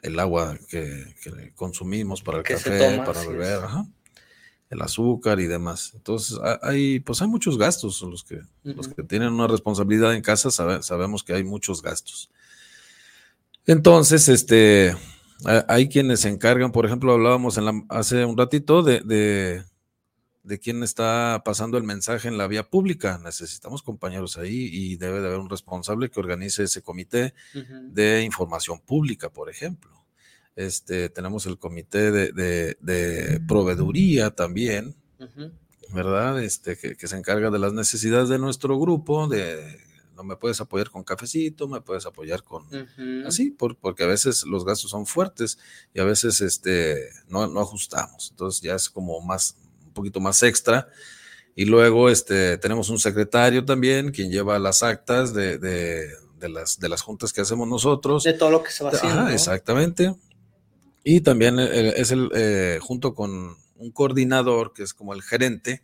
el agua que, consumimos para el café, para beber, el azúcar y demás. Entonces, hay, pues hay muchos gastos. Los que, los que tienen una responsabilidad en casa sabemos que hay muchos gastos. Entonces, este, hay quienes se encargan, por ejemplo, hablábamos en hace un ratito de, de, quién está pasando el mensaje en la vía pública. Necesitamos compañeros ahí y debe de haber un responsable que organice ese comité de información pública, por ejemplo. Este, tenemos el comité de, proveeduría también, ¿verdad? Este, que, que, se encarga de las necesidades de nuestro grupo, de no me puedes apoyar con cafecito, me puedes apoyar con así, porque a veces los gastos son fuertes y a veces este, no, ajustamos. Entonces ya es como más, un poquito más extra. Y luego este, tenemos un secretario también, quien lleva las actas de, de, las, de las juntas que hacemos nosotros. De todo lo que se va haciendo. Exactamente. Y también eh, es el, eh, junto con un coordinador, que es como el gerente,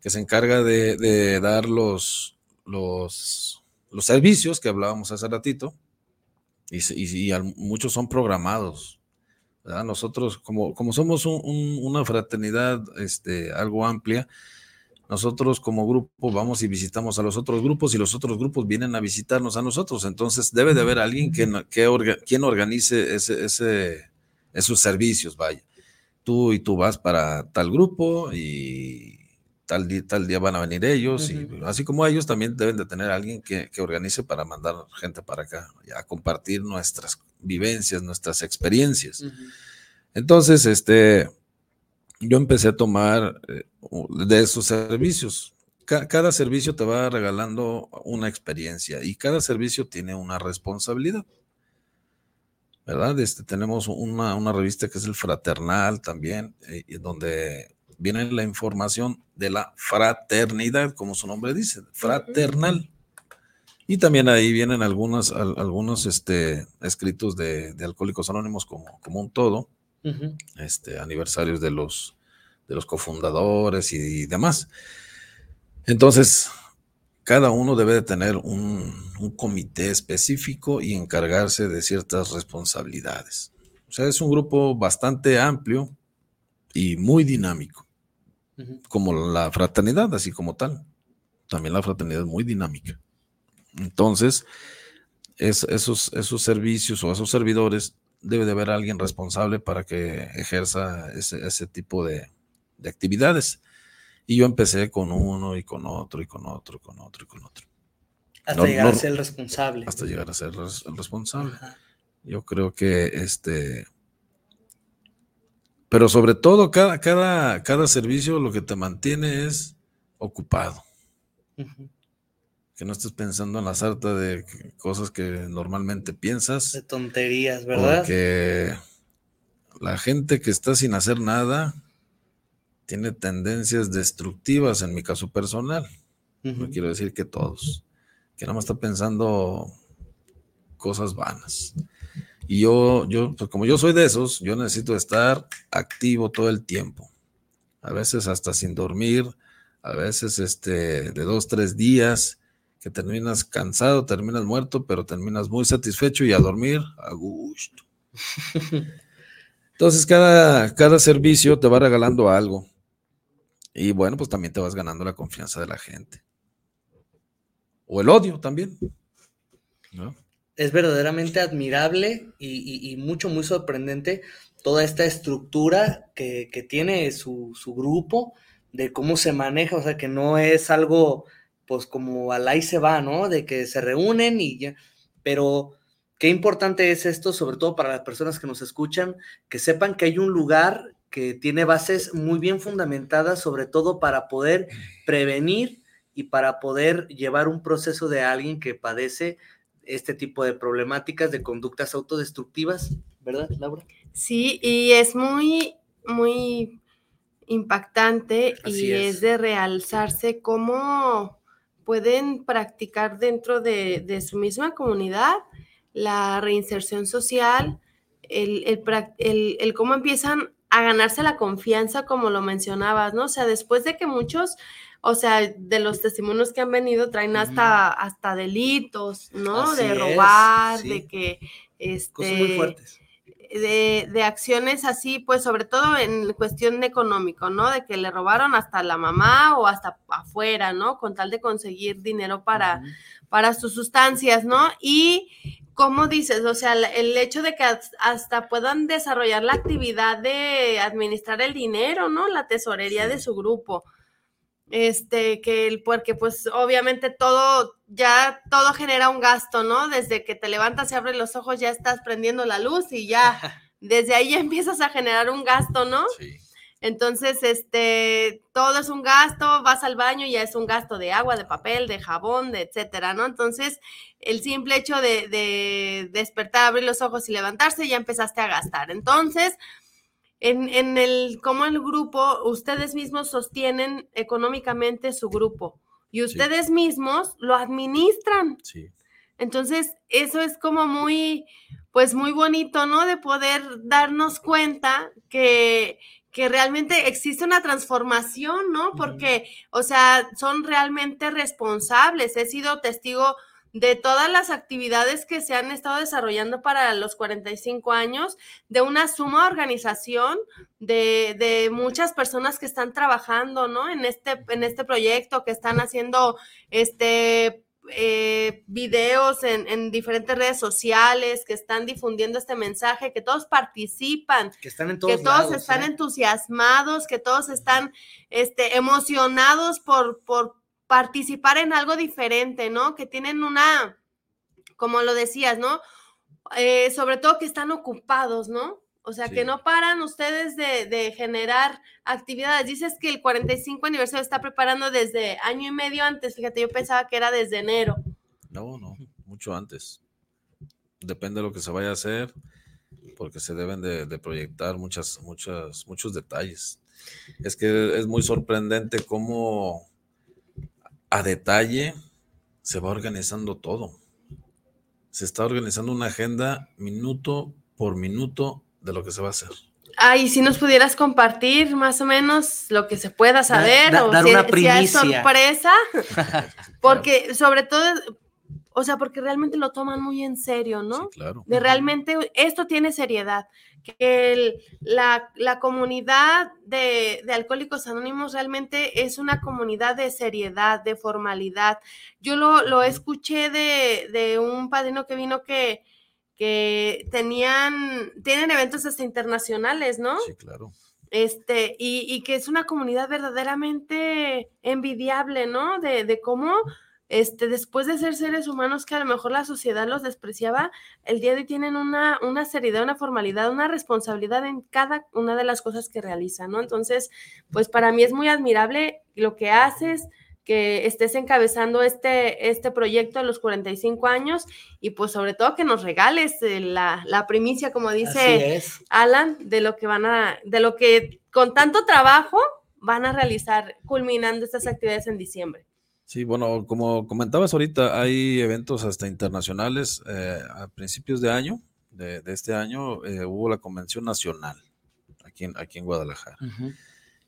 que se encarga de, de dar los, los, los servicios que hablábamos hace ratito, y, muchos son programados. Nosotros, como, como somos una fraternidad este, algo amplia, nosotros como grupo vamos y visitamos a los otros grupos y los otros grupos vienen a visitarnos a nosotros. Entonces debe de haber alguien que, que quien organice ese, ese, esos servicios, vaya. Tú y tú vas para tal grupo y tal día, tal día van a venir ellos, y así como ellos también deben de tener alguien que, organice para mandar gente para acá, a compartir nuestras, vivencias, nuestras experiencias. Entonces, este, yo empecé a tomar eh, de esos servicios. cada servicio te va regalando una experiencia y cada servicio tiene una responsabilidad. ¿Verdad? Este, tenemos una, revista que es el Fraternal también, eh, donde viene la información de la fraternidad, como su nombre dice, fraternal. Y también ahí vienen algunos, algunos este, escritos de, Alcohólicos Anónimos como, como un todo, este, aniversarios de los, de los cofundadores y, demás. Entonces, cada uno debe de tener un, comité específico y encargarse de ciertas responsabilidades. O sea, es un grupo bastante amplio y muy dinámico, como la fraternidad, así como tal. También la fraternidad es muy dinámica. Entonces, esos, esos servicios o esos servidores debe de haber alguien responsable para que ejerza ese, tipo de, actividades. Y yo empecé con uno y con otro y con otro y con otro y con otro. Hasta llegar a ser el responsable. Hasta llegar a ser el responsable. Yo creo que este... Pero sobre todo, cada, cada, cada servicio lo que te mantiene es ocupado que no estés pensando en la sarta de cosas que normalmente piensas. De tonterías, ¿verdad? Porque la gente que está sin hacer nada tiene tendencias destructivas en mi caso personal. No quiero decir que todos, que nada más está pensando cosas vanas. Y yo, yo, pues como yo soy de esos, yo necesito estar activo todo el tiempo. A veces hasta sin dormir, a veces este, de dos, tres días que terminas cansado, terminas muerto, pero terminas muy satisfecho y a dormir a gusto. Entonces, cada, cada servicio te va regalando algo. Y bueno, pues también te vas ganando la confianza de la gente. O el odio también. Es verdaderamente admirable y, mucho, muy sorprendente toda esta estructura que, tiene su, su, grupo, de cómo se maneja, o sea, que no es algo pues como al ahí se va, ¿no? De que se reúnen y ya, pero qué importante es esto, sobre todo para las personas que nos escuchan, que sepan que hay un lugar que tiene bases muy bien fundamentadas, sobre todo para poder prevenir y para poder llevar un proceso de alguien que padece este tipo de problemáticas de conductas autodestructivas, ¿verdad, Laura? Sí, y es muy, muy impactante y es de realzarse como pueden practicar dentro de, su misma comunidad la reinserción social, el, el, cómo empiezan a ganarse la confianza, como lo mencionabas, ¿no? O sea, después de que muchos, o sea, de los testimonios que han venido traen hasta, hasta delitos, ¿no? de robar, de que... Este, Cosas muy fuertes de, acciones así, pues sobre todo en cuestión de económico, ¿no? De que le robaron hasta la mamá o hasta afuera, ¿no? Con tal de conseguir dinero para, para sus sustancias, ¿no? Y como dices, o sea, el hecho de que hasta puedan desarrollar la actividad de administrar el dinero, ¿no? La tesorería de su grupo este, que el, porque pues obviamente todo, ya todo genera un gasto, ¿no? Desde que te levantas y abres los ojos ya estás prendiendo la luz y ya, desde ahí ya empiezas a generar un gasto, ¿no? Sí. Entonces, este, todo es un gasto, vas al baño y ya es un gasto de agua, de papel, de jabón, de etcétera, ¿no? Entonces, el simple hecho de, de despertar, abrir los ojos y levantarse, ya empezaste a gastar. Entonces, en, el, cómo el grupo, ustedes mismos sostienen económicamente su grupo y ustedes mismos lo administran. Sí. Entonces, eso es como muy, pues muy bonito, ¿no? De poder darnos cuenta que, que realmente existe una transformación, ¿no? Porque, o sea, son realmente responsables. He sido testigo de todas las actividades que se han estado desarrollando para los 45 años, de una suma organización de, de, muchas personas que están trabajando, ¿no? En este, en este proyecto, que están haciendo este eh, videos en, en, diferentes redes sociales, que están difundiendo este mensaje, que todos participan, que están en todos que todos están ¿eh? entusiasmados, que todos están este, emocionados por, por participar en algo diferente, ¿no? Que tienen una, como lo decías, ¿no? eh, sobre todo que están ocupados, ¿no? O sea, que no paran ustedes de, de, generar actividades. Dices que el 45 aniversario está preparando desde año y medio antes. Fíjate, yo pensaba que era desde enero. No, no, mucho antes. Depende de lo que se vaya a hacer, porque se deben de, de proyectar muchas, muchas, muchos detalles. Es que es muy sorprendente cómo a detalle se va organizando todo. Se está organizando una agenda minuto por minuto de lo que se va a hacer. Ay, si nos pudieras compartir más o menos lo que se pueda saber da, o dar si, una si primicia. hay sorpresa, porque sobre todo, o sea, porque realmente lo toman muy en serio, ¿no? Sí, claro. De realmente esto tiene seriedad, que el- la, la comunidad de, de Alcohólicos Anónimos realmente es una comunidad de seriedad, de formalidad. Yo lo, lo escuché de, de un padrino que vino que, que tenían, tienen eventos hasta internacionales, ¿no? Sí, claro. Este, y, y que es una comunidad verdaderamente envidiable, ¿no? De, de cómo, este, después de ser seres humanos que a lo mejor la sociedad los despreciaba, el día de hoy tienen una, una seriedad, una formalidad, una responsabilidad en cada una de las cosas que realizan, ¿no? Entonces, pues para mí es muy admirable lo que haces, que estés encabezando este, este proyecto a los 45 años y pues sobre todo que nos regales eh, la, la primicia, como dice. Alan, de lo que van a, de lo que con tanto trabajo van a realizar culminando estas actividades en diciembre. Sí, bueno, como comentabas ahorita, hay eventos hasta internacionales. eh, a principios de año, de, de este año, eh, hubo la Convención Nacional aquí en, aquí en Guadalajara.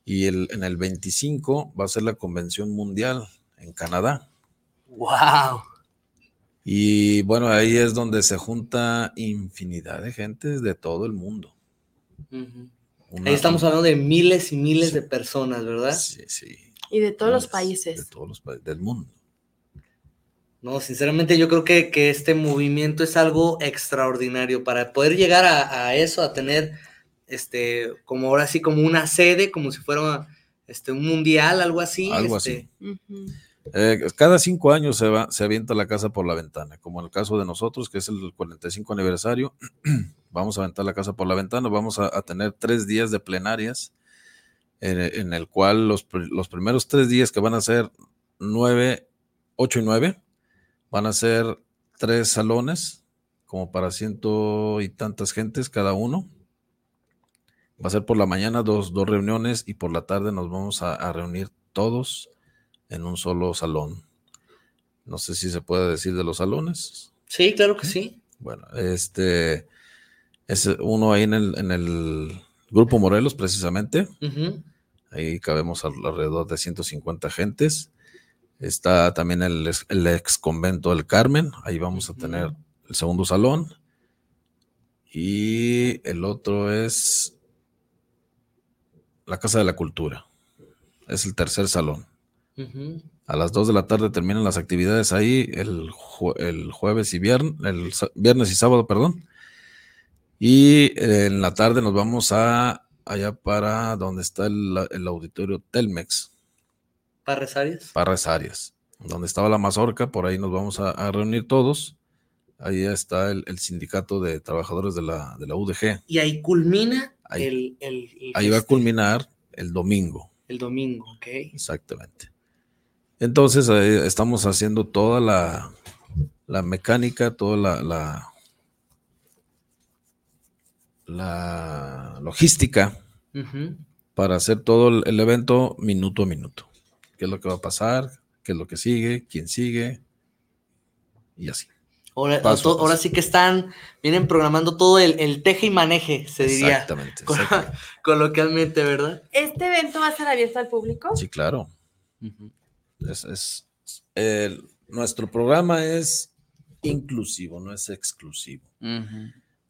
Y el, en el 25 va a ser la Convención Mundial en Canadá. ¡Wow! Y bueno, ahí es donde se junta infinidad de gente de todo el mundo. Una- Ahí estamos hablando de miles y miles Sí. de personas, ¿verdad? Sí, sí. Y de todos los países. De todos los países del mundo. No, sinceramente yo creo que, que este movimiento es algo extraordinario para poder llegar a, a eso, a tener este, como ahora sí, como una sede, como si fuera este, un mundial, algo así. Algo este, Ujú. Eh, cada cinco años se, va, se avienta la casa por la ventana, como en el caso de nosotros, que es el 45 aniversario. vamos a aventar la casa por la ventana, vamos a, a tener tres días de plenarias, en, en el cual los, los primeros tres días que van a ser nueve, ocho y nueve, van a ser tres salones, como para ciento y tantas gentes cada uno. Va a ser por la mañana dos, dos reuniones y por la tarde nos vamos a, a reunir todos en un solo salón. No sé si se puede decir de los salones. Sí, claro que sí. Bueno, este es uno ahí en el, en el Grupo Morelos, precisamente. Ahí cabemos al- alrededor de 150 gentes. Está también el, ex- el ex convento del Carmen. Ahí vamos a tener el segundo salón. Y el otro es la Casa de la Cultura. Es el tercer salón. A las 2 de la tarde terminan las actividades ahí el, jue- el jueves y viernes, el viernes y sábado, perdón. Y eh, en la tarde nos vamos a allá para donde está el, el auditorio Telmex, Parres Arias. Parras Arias, donde estaba la mazorca, por ahí nos vamos a, a reunir todos. Ahí está el, el sindicato de trabajadores de la, de la UDG. Y ahí culmina Ahí. el, el, el Ahí va a feste- culminar el domingo. el domingo, ¿ok? Exactamente. Entonces eh, estamos haciendo toda la, la mecánica, toda la, la, la logística para hacer todo el, evento minuto a minuto. ¿Qué es lo que va a pasar? ¿Qué es lo que sigue? ¿Quién sigue? Y así. Ahora, Paso ahora sí que están, vienen programando todo el, el teje y maneje, se diría Exactamente. co- exactamente. coloquialmente, ¿verdad? ¿Este evento va a estar abierto al público? Sí, claro. Es, es- el- nuestro programa es inclusivo, no es exclusivo.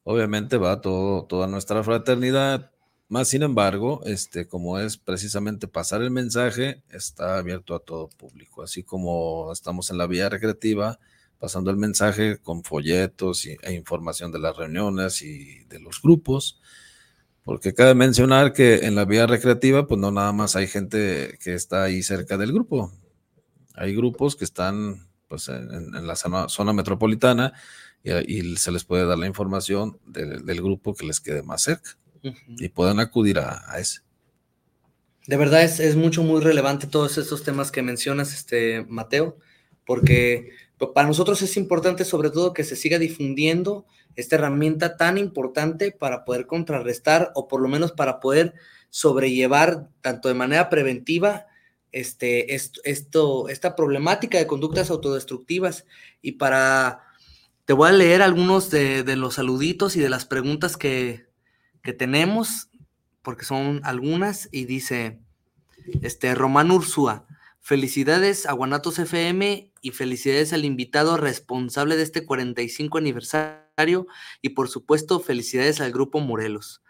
Obviamente va todo, toda nuestra fraternidad, más sin embargo, este, como es precisamente pasar el mensaje, está abierto a todo público, así como estamos en la vía recreativa, pasando el mensaje con folletos y- e información de las reuniones y de los grupos, porque cabe mencionar que en la vía recreativa, pues no nada más hay gente que está ahí cerca del grupo, hay grupos que están pues en, en- la zona, zona metropolitana y, se les puede dar la información del grupo que les quede más cerca y puedan acudir a, ese. De verdad es, es, mucho, muy relevante todos estos temas que mencionas, este, Mateo, porque para nosotros es importante sobre todo que se siga difundiendo esta herramienta tan importante para poder contrarrestar o por lo menos para poder sobrellevar tanto de manera preventiva este, esto, esta problemática de conductas autodestructivas y para te voy a leer algunos de, los saluditos y de las preguntas que, tenemos, porque son algunas, y dice, este, Román Ursúa, felicidades a Guanatos FM y felicidades al invitado responsable de este 45 aniversario y por supuesto felicidades al Grupo Morelos.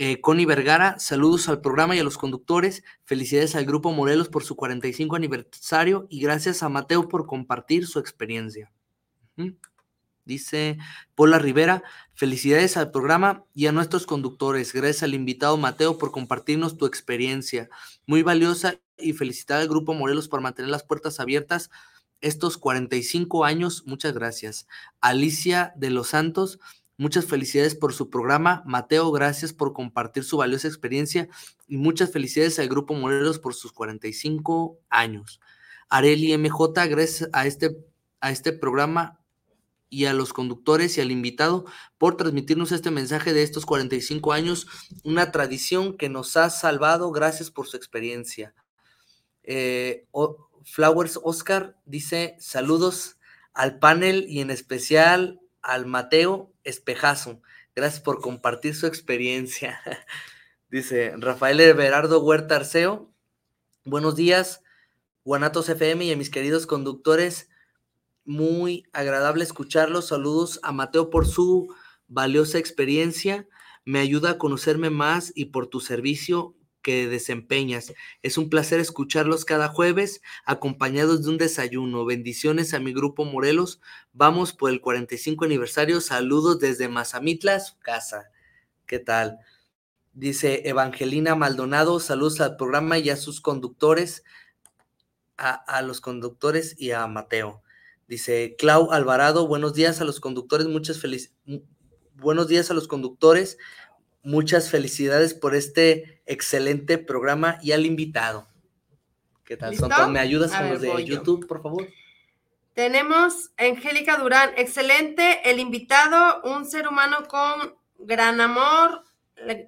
Eh, Connie Vergara, saludos al programa y a los conductores, felicidades al Grupo Morelos por su 45 aniversario y gracias a Mateo por compartir su experiencia. Dice Paula Rivera, felicidades al programa y a nuestros conductores. Gracias al invitado Mateo por compartirnos tu experiencia. Muy valiosa y felicitar al Grupo Morelos por mantener las puertas abiertas estos 45 años. Muchas gracias. Alicia de los Santos, muchas felicidades por su programa. Mateo, gracias por compartir su valiosa experiencia y muchas felicidades al Grupo Morelos por sus 45 años. Areli MJ, gracias a este, a este programa y a los conductores y al invitado por transmitirnos este mensaje de estos 45 años, una tradición que nos ha salvado. Gracias por su experiencia. Eh, Flowers Oscar dice saludos al panel y en especial al Mateo Espejazo. Gracias por compartir su experiencia. dice Rafael Everardo Huerta Arceo. Buenos días, Guanatos FM y a mis queridos conductores muy agradable escucharlos. Saludos a Mateo por su valiosa experiencia. Me ayuda a conocerme más y por tu servicio que desempeñas. Es un placer escucharlos cada jueves acompañados de un desayuno. Bendiciones a mi grupo Morelos. Vamos por el 45 aniversario. Saludos desde Mazamitla, su casa. ¿Qué tal? Dice Evangelina Maldonado. Saludos al programa y a sus conductores, a, a los conductores y a Mateo. Dice Clau Alvarado, buenos días a los conductores, muchas felicidades. Buenos días a los conductores, muchas felicidades por este excelente programa y al invitado. ¿Qué tal? ¿Me ayudas con los de YouTube, por favor? Tenemos Angélica Durán, excelente, el invitado, un ser humano con gran amor,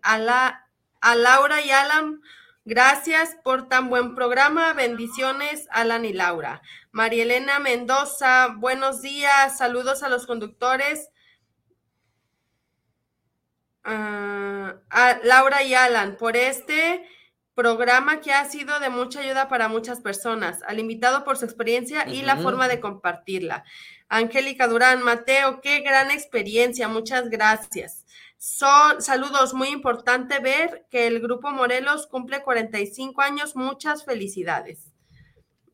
a, la, a Laura y Alan Gracias por tan buen programa. Bendiciones, Alan y Laura. Marielena Mendoza, buenos días. Saludos a los conductores. Ah, a Laura y Alan, por este programa que ha sido de mucha ayuda para muchas personas, al invitado por su experiencia y la forma de compartirla. Angélica Durán, Mateo, qué gran experiencia, muchas gracias. Son saludos, muy importante ver que el Grupo Morelos cumple 45 años. Muchas felicidades.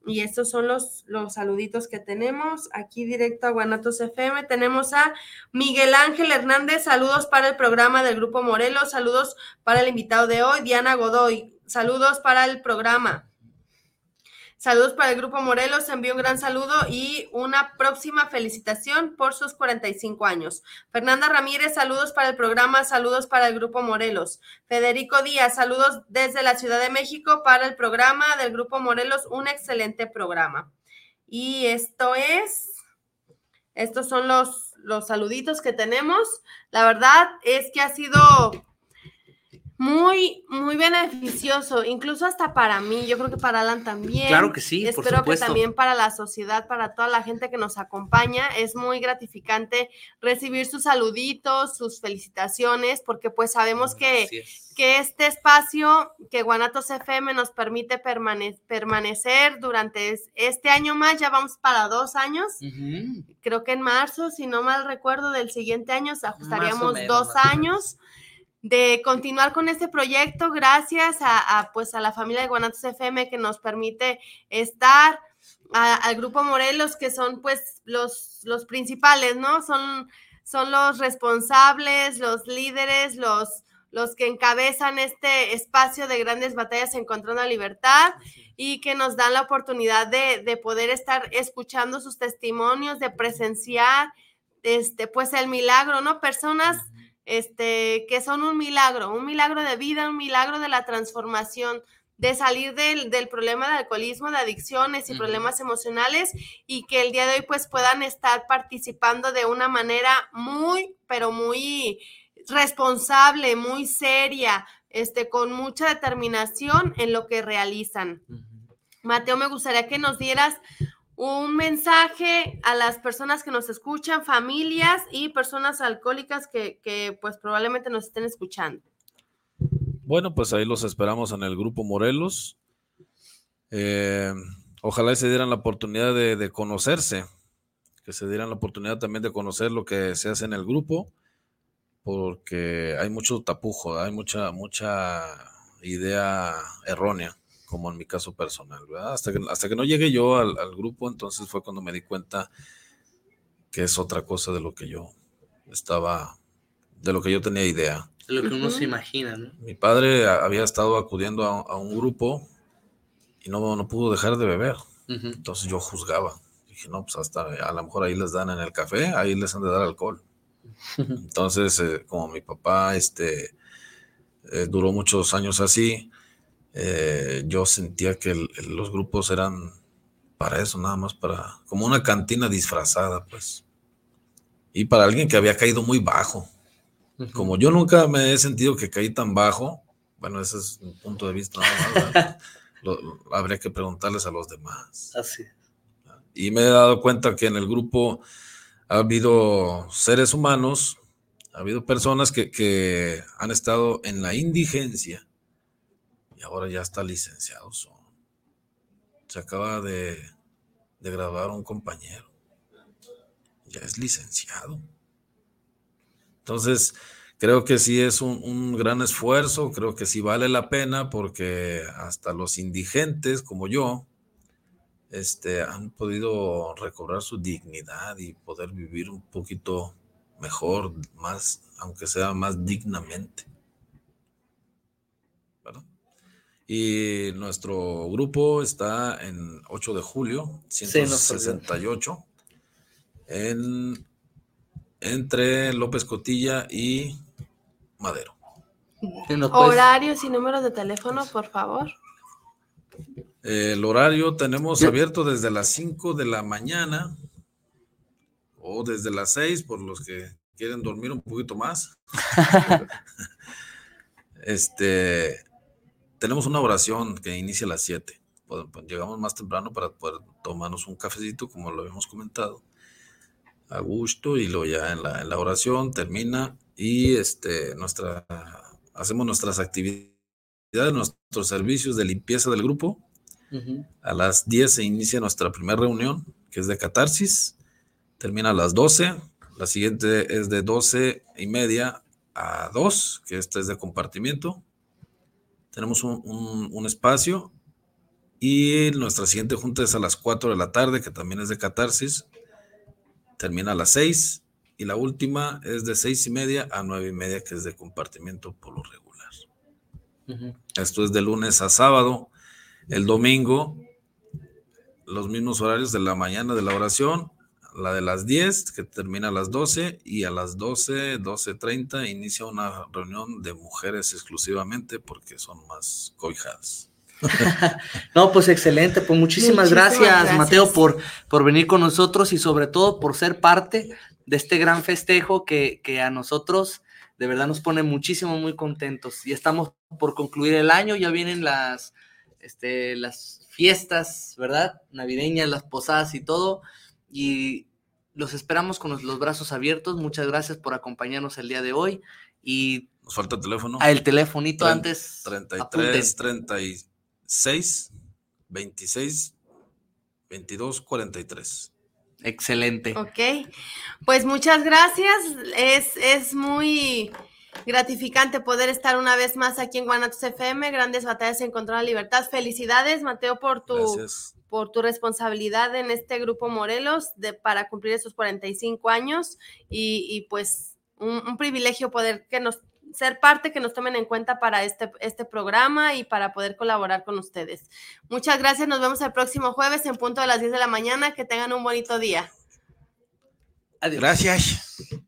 Y estos son los, los saluditos que tenemos. Aquí directo a Guanatos FM tenemos a Miguel Ángel Hernández. Saludos para el programa del Grupo Morelos. Saludos para el invitado de hoy, Diana Godoy. Saludos para el programa. Saludos para el Grupo Morelos, envío un gran saludo y una próxima felicitación por sus 45 años. Fernanda Ramírez, saludos para el programa, saludos para el Grupo Morelos. Federico Díaz, saludos desde la Ciudad de México para el programa del Grupo Morelos, un excelente programa. Y esto es, estos son los, los saluditos que tenemos. La verdad es que ha sido muy, muy beneficioso, incluso hasta para mí, yo creo que para Alan también. Claro que sí. Espero que también para la sociedad, para toda la gente que nos acompaña, es muy gratificante recibir sus saluditos, sus felicitaciones, porque pues sabemos que, que este espacio que Guanatos FM nos permite permanecer durante este año más, ya vamos para dos años, creo que en marzo, si no mal recuerdo, del siguiente año, ajustaríamos dos años de continuar con este proyecto gracias a, pues a la familia de Guanatos FM que nos permite estar al grupo Morelos que son pues los, los principales, ¿no? Son, son los responsables, los líderes, los, los que encabezan este espacio de grandes batallas encontrando la libertad y que nos dan la oportunidad de, de poder estar escuchando sus testimonios, de presenciar este, pues el milagro, ¿no? Personas este, que son un milagro, un milagro de vida, un milagro de la transformación, de salir del, problema de alcoholismo, de adicciones y problemas emocionales y que el día de hoy pues puedan estar participando de una manera muy, pero muy responsable, muy seria, este, con mucha determinación en lo que realizan. Mateo, me gustaría que nos dieras un mensaje a las personas que nos escuchan, familias y personas alcohólicas que, pues probablemente nos estén escuchando. Bueno, pues ahí los esperamos en el grupo Morelos. Eh, ojalá se dieran la oportunidad de, conocerse, que se dieran la oportunidad también de conocer lo que se hace en el grupo, porque hay mucho tapujo, hay mucha, mucha idea errónea como en mi caso personal, ¿verdad? Hasta que, hasta que no llegué yo al, grupo, entonces fue cuando me di cuenta que es otra cosa de lo que yo estaba, de lo que yo tenía idea. De lo que uno se imagina, ¿no? Mi padre había estado acudiendo a, un grupo y no, no pudo dejar de beber. Entonces yo juzgaba. Dije, no, pues hasta a lo mejor ahí les dan en el café, ahí les han de dar alcohol. Entonces, eh, como mi papá este, eh, duró muchos años así, eh, yo sentía que los grupos eran para eso, nada más para, como una cantina disfrazada, pues. Y para alguien que había caído muy bajo. Como yo nunca me he sentido que caí tan bajo, bueno, ese es mi punto de vista, habría que preguntarles a los demás. Así. Y me he dado cuenta que en el grupo ha habido seres humanos, ha habido personas que, que han estado en la indigencia ahora ya está licenciado. Se acaba de, grabar un compañero. Ya es licenciado. Entonces, creo que sí es un, gran esfuerzo, creo que sí vale la pena porque hasta los indigentes como yo este, han podido recobrar su dignidad y poder vivir un poquito mejor, más, aunque sea más dignamente. Y nuestro grupo está en 8 de julio, 168, en, entre López Cotilla y Madero. Horarios y números de teléfono, por favor. El horario tenemos abierto desde las 5 de la mañana o desde las 6 por los que quieren dormir un poquito más. este, tenemos una oración que inicia a las 7. Pues, pues, llegamos más temprano para poder tomarnos un cafecito, como lo habíamos comentado, a gusto, y luego ya en la, en la oración termina y este, nuestra, hacemos nuestras actividades, nuestros servicios de limpieza del grupo. A las 10 se inicia nuestra primera reunión, que es de catarsis. Termina a las 12. La siguiente es de 12 y media a 2, que esta es de compartimiento tenemos un, espacio y nuestra siguiente junta es a las 4 de la tarde, que también es de catarsis. Termina a las 6 y la última es de 6 y media a 9 y media, que es de compartimiento por lo regular. Esto es de lunes a sábado. El domingo, los mismos horarios de la mañana de la oración, la de las 10, que termina a las 12, y a las 12, 12.30 inicia una reunión de mujeres exclusivamente porque son más cobijadas. no, pues excelente, pues muchísimas, gracias, Mateo por, por venir con nosotros y sobre todo por ser parte de este gran festejo que, que a nosotros de verdad nos pone muchísimo, muy contentos. Y estamos por concluir el año, ya vienen las, este, las fiestas, ¿verdad? Navideñas, las posadas y todo y los esperamos con los, brazos abiertos. Muchas gracias por acompañarnos el día de hoy. Y nos falta el teléfono. Ah, el telefonito antes. 33 36 26 22 43. Excelente. Ok, pues muchas gracias. Es, es muy gratificante poder estar una vez más aquí en Guanatos FM. Grandes batallas en contra de la libertad. Felicidades, Mateo, por tu, por tu responsabilidad en este grupo Morelos de, para cumplir esos 45 años y, pues un, privilegio poder que nos ser parte, que nos tomen en cuenta para este, este programa y para poder colaborar con ustedes. Muchas gracias, nos vemos el próximo jueves en punto de las 10 de la mañana, que tengan un bonito día. Adiós. Gracias.